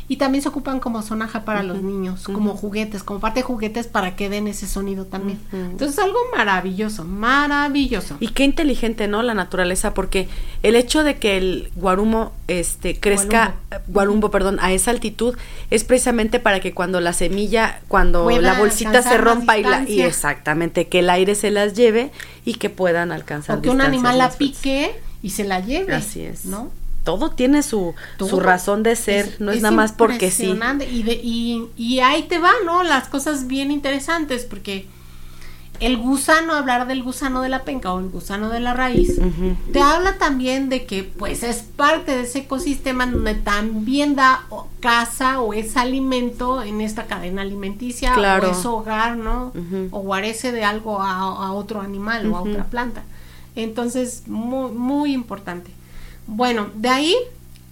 S2: Y también se ocupan como sonaja para los niños, como juguetes, como parte de juguetes para que den ese sonido también. Entonces es algo maravilloso, maravilloso.
S1: Y qué inteligente, ¿no? La naturaleza, porque el hecho de que el guarumo este crezca, guarumbo, perdón, a esa altitud es precisamente para que cuando la semilla, cuando la bolsita se rompa y, la, y exactamente que el aire se las lleve y que puedan alcanzar.
S2: O que un animal la pique y se la lleve.
S1: Así es. ¿No? Todo tiene su, su razón de ser, no es, nada más porque sí.
S2: Y, de, y, y, ahí te va, ¿no? Las cosas bien interesantes, porque el gusano, hablar del gusano de la penca o el gusano de la raíz, te habla también de que pues es parte de ese ecosistema donde también da casa o es alimento en esta cadena alimenticia o es hogar, ¿no? O guarece de algo a, a otro animal o a otra planta. Entonces, muy, muy importante. Bueno, de ahí,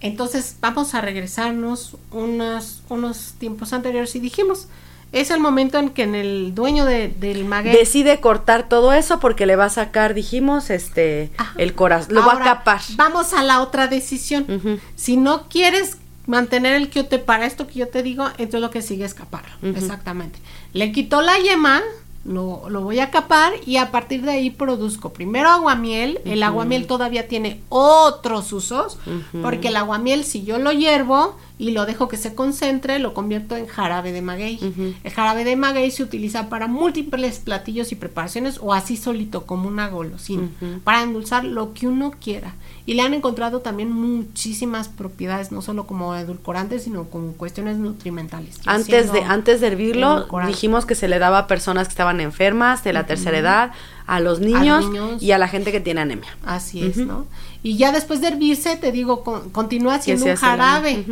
S2: entonces vamos a regresarnos unos, unos tiempos anteriores y dijimos, es el momento en que en el dueño del maguey
S1: decide cortar todo eso porque le va a sacar, dijimos, este, el corazón, lo va a capar.
S2: Vamos a la otra decisión. Si no quieres mantener el quiote para esto que yo te digo, entonces lo que sigue es caparlo. Exactamente. Le quitó la yema, lo, lo, voy a capar y a partir de ahí produzco primero aguamiel. El aguamiel todavía tiene otros usos, porque el aguamiel si yo lo hiervo y lo dejo que se concentre, lo convierto en jarabe de maguey. El jarabe de maguey se utiliza para múltiples platillos y preparaciones o así solito como una golosina, para endulzar lo que uno quiera y le han encontrado también muchísimas propiedades, no solo como edulcorantes, sino como cuestiones nutrimentales.
S1: Antes de, antes de hervirlo, dijimos que se le daba a personas que estaban enfermas de la tercera edad, a los, niños, y a la gente que tiene anemia.
S2: Así es, ¿no? Y ya después de hervirse, te digo, continúa siendo un jarabe.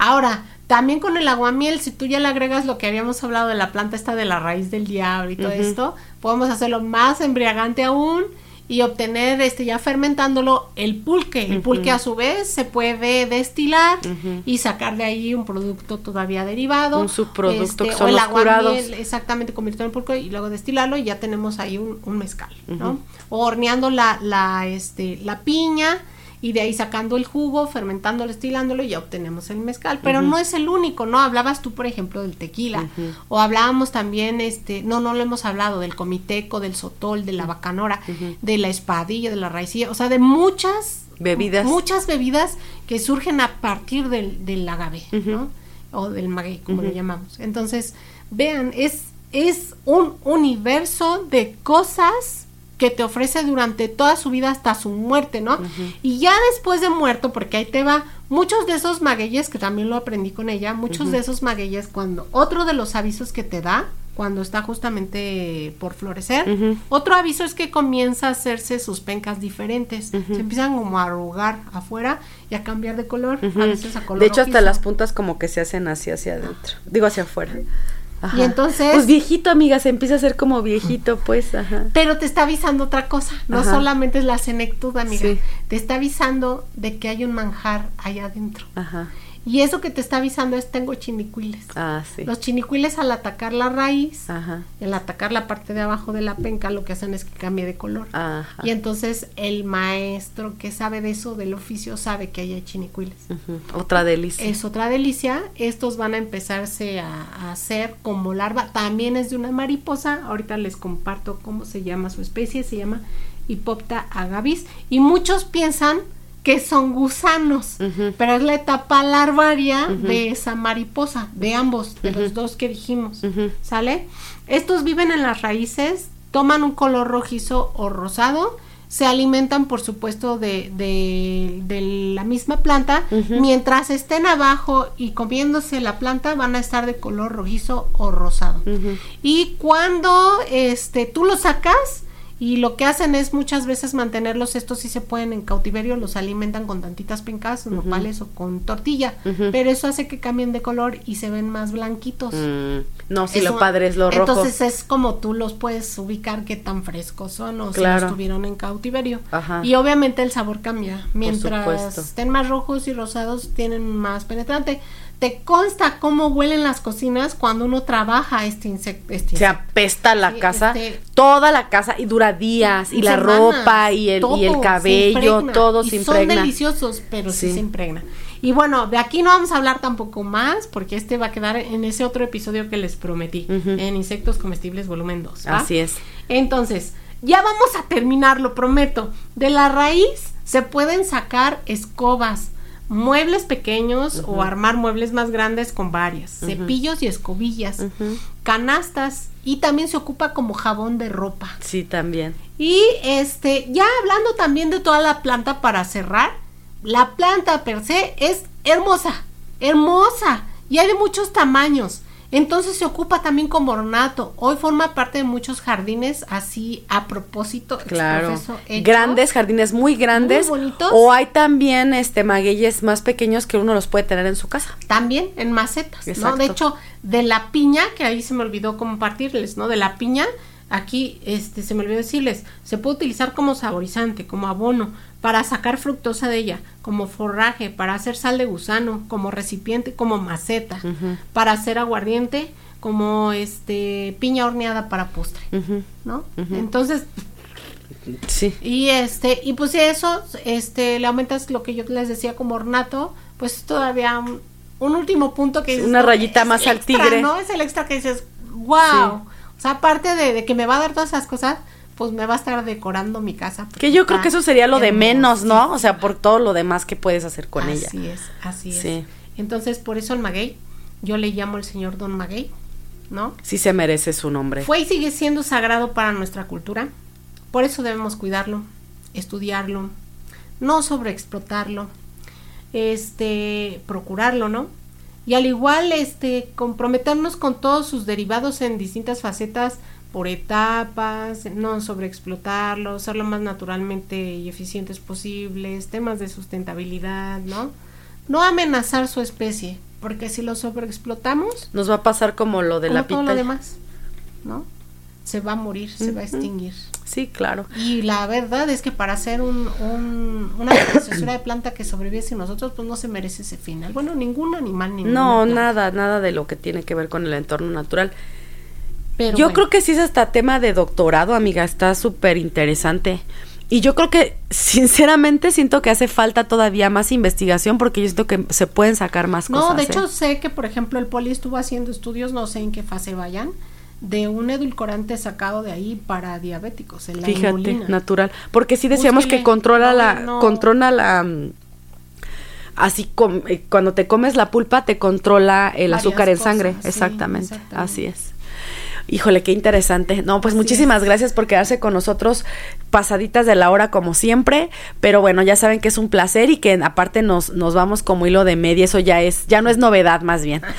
S2: Ahora, también con el aguamiel, si tú ya le agregas lo que habíamos hablado de la planta esta de la raíz del diablo y todo esto, podemos hacerlo más embriagante aún y obtener este ya fermentándolo el pulque. El pulque a su vez se puede destilar y sacar de ahí un producto todavía derivado.
S1: Un subproducto este, que son o el
S2: exactamente convirtiendo en pulque y luego destilarlo y ya tenemos ahí un, un mezcal, ¿no? O horneando la, la, este, la piña y de ahí sacando el jugo, fermentándolo, estilándolo y ya obtenemos el mezcal. Pero no es el único, ¿no? Hablabas tú, por ejemplo, del tequila. O hablábamos también, este, no, no lo hemos hablado, del comiteco, del sotol, de la bacanora, de la espadilla, de la raicilla, o sea, de muchas
S1: bebidas.
S2: Muchas bebidas que surgen a partir del, del agave, ¿no? O del maguey, como lo llamamos. Entonces, vean, es, es un universo de cosas que te ofrece durante toda su vida hasta su muerte, ¿no? Y ya después de muerto, porque ahí te va, muchos de esos magueyes, que también lo aprendí con ella, muchos de esos magueyes, cuando otro de los avisos que te da, cuando está justamente por florecer, otro aviso es que comienza a hacerse sus pencas diferentes, se empiezan como a arrugar afuera y a cambiar de color, a veces a color
S1: De hecho, hasta las puntas como que se hacen así hacia adentro, digo hacia afuera. Ajá.
S2: Y entonces...
S1: Pues viejito, amiga, se empieza a hacer como viejito, pues, ajá.
S2: Pero te está avisando otra cosa, no
S1: Ajá.
S2: solamente es la senectud, amiga,
S1: Sí.
S2: te está avisando de que hay un manjar allá adentro.
S1: Ajá.
S2: Y eso que te está avisando es tengo chinicuiles.
S1: Ah, sí.
S2: Los chinicuiles al atacar la raíz,
S1: Ajá.
S2: al atacar la parte de abajo de la penca, lo que hacen es que cambie de color.
S1: Ajá.
S2: Y entonces el maestro que sabe de eso, del oficio, sabe que ahí hay chinicuiles.
S1: Otra delicia.
S2: Es otra delicia. Estos van a empezarse a, a hacer como larva. También es de una mariposa. Ahorita les comparto cómo se llama su especie. Se llama Hipopta agavis. Y muchos piensan que son gusanos, pero es la etapa larvaria de esa mariposa, de ambos, de los dos que dijimos. ¿Sale? Estos viven en las raíces, toman un color rojizo o rosado, se alimentan, por supuesto, de, de- de la misma planta. Mientras estén abajo y comiéndose la planta, van a estar de color rojizo o rosado. Y cuando este, tú los sacas, y lo que hacen es muchas veces mantenerlos, estos sí se pueden en cautiverio, los alimentan con tantitas pencas, nopales o con tortilla, pero eso hace que cambien de color y se ven más blanquitos.
S1: Mm, No, si
S2: Eso-
S1: lo padre es lo rojo.
S2: Entonces es como tú los puedes ubicar qué tan frescos son o si
S1: Claro.
S2: los tuvieron en cautiverio.
S1: Ajá.
S2: Y obviamente el sabor cambia. Mientras estén más rojos y rosados, tienen más penetrante. Te consta cómo huelen las cocinas cuando uno trabaja este insecto. Este
S1: se apesta la
S2: Sí,
S1: casa,
S2: este-
S1: toda la casa y dura días y la ropa y el, y
S2: todo
S1: el
S2: se
S1: cabello,
S2: impregna.
S1: todo
S2: Y
S1: se
S2: Son
S1: impregna.
S2: deliciosos, pero sí.
S1: Sí.
S2: se impregna. Y bueno, de aquí no vamos a hablar tampoco más, porque este va a quedar en ese otro episodio que les prometí, en Insectos Comestibles Volumen 2. ¿va?
S1: Así es.
S2: Entonces, ya vamos a terminar, lo prometo. De la raíz se pueden sacar escobas, muebles pequeños o armar muebles más grandes con varias, cepillos y escobillas, canastas y también se ocupa como jabón de ropa.
S1: Sí, también.
S2: Y este, ya hablando también de toda la planta para cerrar, la planta per se es hermosa, hermosa, y hay de muchos tamaños. Entonces se ocupa también como ornato. Hoy forma parte de muchos jardines así a propósito.
S1: Claro.
S2: hecho.
S1: Grandes jardines muy grandes.
S2: Muy bonitos.
S1: O hay también este magueyes más pequeños que uno los puede tener en su casa.
S2: También en macetas, ¿no?
S1: Exacto.
S2: De hecho, de la piña, que ahí se me olvidó compartirles, ¿no? De la piña, aquí este se me olvidó decirles, se puede utilizar como saborizante, como abono, para sacar fructosa de ella, como forraje, para hacer sal de gusano, como recipiente, como maceta, para hacer aguardiente, como este piña horneada para postre. ¿no? Entonces,
S1: Sí.
S2: y este, y pues eso, este, le aumentas lo que yo les decía como ornato, pues todavía un, un último punto que dices,
S1: una
S2: "No,
S1: rayita
S2: es
S1: más
S2: el
S1: al
S2: extra",
S1: tigre.
S2: ¿no? Es el extra que dices, wow. O sea, aparte de, de que me va a dar todas esas cosas, pues me va a estar decorando mi casa.
S1: Que yo creo que eso sería lo de menos, ¿no? O sea, por todo lo demás que puedes hacer con ella.
S2: Así es, así es.
S1: Sí.
S2: Entonces, por eso el maguey, yo le llamo el señor Don Maguey, ¿no?
S1: Sí se merece su nombre.
S2: Fue y sigue siendo sagrado para nuestra cultura. Por eso debemos cuidarlo, estudiarlo, no sobreexplotarlo, este, procurarlo, ¿no? Y al igual, este, comprometernos con todos sus derivados en distintas facetas por etapas, no sobreexplotarlo, ser lo más naturalmente y eficientes posibles, temas de sustentabilidad, ¿no? No amenazar su especie, porque si lo sobreexplotamos,
S1: Nos va a pasar como lo de
S2: como
S1: la
S2: todo lo demás, ¿no? Se va a morir, se va a extinguir.
S1: Sí, claro.
S2: Y la verdad es que para hacer un, un- una preciosura de planta que sobrevive sin nosotros, pues no se merece ese final. Bueno, ningún animal, ninguna
S1: No, nada, nada de lo que tiene que ver con el entorno natural.
S2: Pero
S1: yo
S2: bueno,
S1: creo que sí es hasta tema de doctorado, amiga, está súper interesante. Y yo creo que, sinceramente, siento que hace falta todavía más investigación porque yo siento que se pueden sacar más
S2: No,
S1: cosas.
S2: de
S1: ¿eh?
S2: hecho sé que, por ejemplo, el poli estuvo haciendo estudios, no sé en qué fase vayan, de un edulcorante sacado de ahí para diabéticos, el
S1: Fíjate, natural. Porque sí decíamos
S2: Búsquele.
S1: que controla
S2: No,
S1: la,
S2: no.
S1: controla la, mm, así com- eh, cuando te comes la pulpa te controla el
S2: Varias
S1: azúcar en
S2: cosas,
S1: sangre,
S2: sí,
S1: exactamente,
S2: exactamente.
S1: así es. Híjole, qué interesante. No, pues
S2: Así
S1: muchísimas
S2: es.
S1: gracias por quedarse con nosotros pasaditas de la hora como siempre, pero bueno, ya saben que es un placer y que aparte nos, nos vamos como hilo de media, eso ya es, ya no es novedad más bien.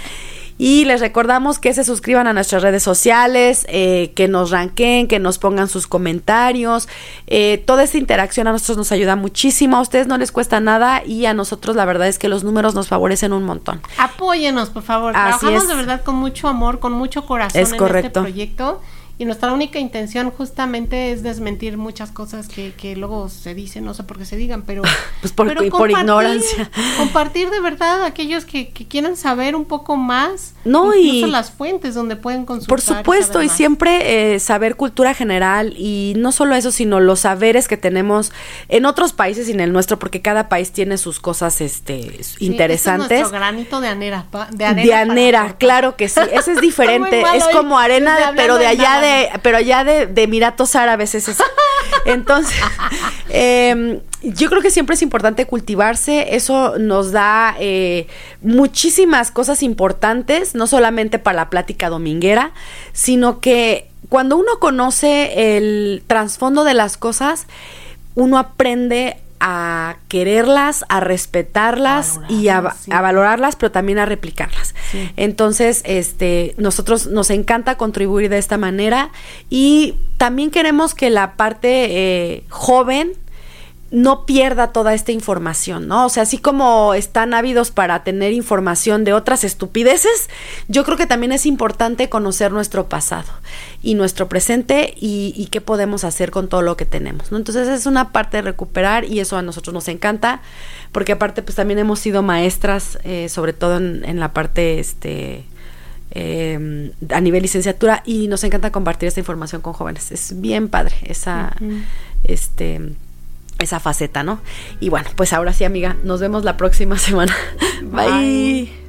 S1: Y les recordamos que se suscriban a nuestras redes sociales, eh, que nos ranqueen, que nos pongan sus comentarios. Eh, toda esta interacción a nosotros nos ayuda muchísimo. A ustedes no les cuesta nada y a nosotros la verdad es que los números nos favorecen un montón.
S2: Apóyenos, por favor.
S1: Así
S2: Trabajamos
S1: es.
S2: de verdad con mucho amor, con mucho corazón
S1: Es
S2: en
S1: correcto.
S2: este proyecto. Y nuestra única intención justamente es desmentir muchas cosas que, que luego se dicen, no sé por qué se digan, pero...
S1: Pues por-
S2: pero
S1: por ignorancia.
S2: Compartir de verdad a aquellos que, que quieran saber un poco más.
S1: No,
S2: incluso
S1: y-
S2: las fuentes donde pueden consultar.
S1: Por supuesto,
S2: saber
S1: y siempre eh, saber cultura general y no solo eso, sino los saberes que tenemos en otros países y en el nuestro, porque cada país tiene sus cosas este,
S2: Sí,
S1: interesantes.
S2: este es granito de anera. pa- de
S1: de anera, claro que sí, ese es diferente, es
S2: hoy,
S1: como arena, de- pero de
S2: de
S1: allá
S2: nada.
S1: De, pero allá de, de Emiratos Árabes es eso. Entonces, em, yo creo que siempre es importante cultivarse, eso nos da eh, muchísimas cosas importantes, no solamente para la plática dominguera, sino que cuando uno conoce el trasfondo de las cosas, uno aprende a quererlas, a respetarlas y a,
S2: sí.
S1: a valorarlas, pero también a replicarlas.
S2: Sí.
S1: Entonces, este, nosotros nos encanta contribuir de esta manera y también queremos que la parte eh, joven no pierda toda esta información, ¿no? O sea, así como están ávidos para tener información de otras estupideces, yo creo que también es importante conocer nuestro pasado y nuestro presente y, y qué podemos hacer con todo lo que tenemos, ¿no? Entonces es una parte de recuperar y eso a nosotros nos encanta, porque aparte pues también hemos sido maestras, eh, sobre todo en, en la parte, este, eh, a nivel licenciatura y nos encanta compartir esta información con jóvenes. Es bien padre esa, este, esa faceta, ¿no? Y bueno, pues ahora sí, amiga, nos vemos la próxima semana.
S2: Bye.
S1: Bye.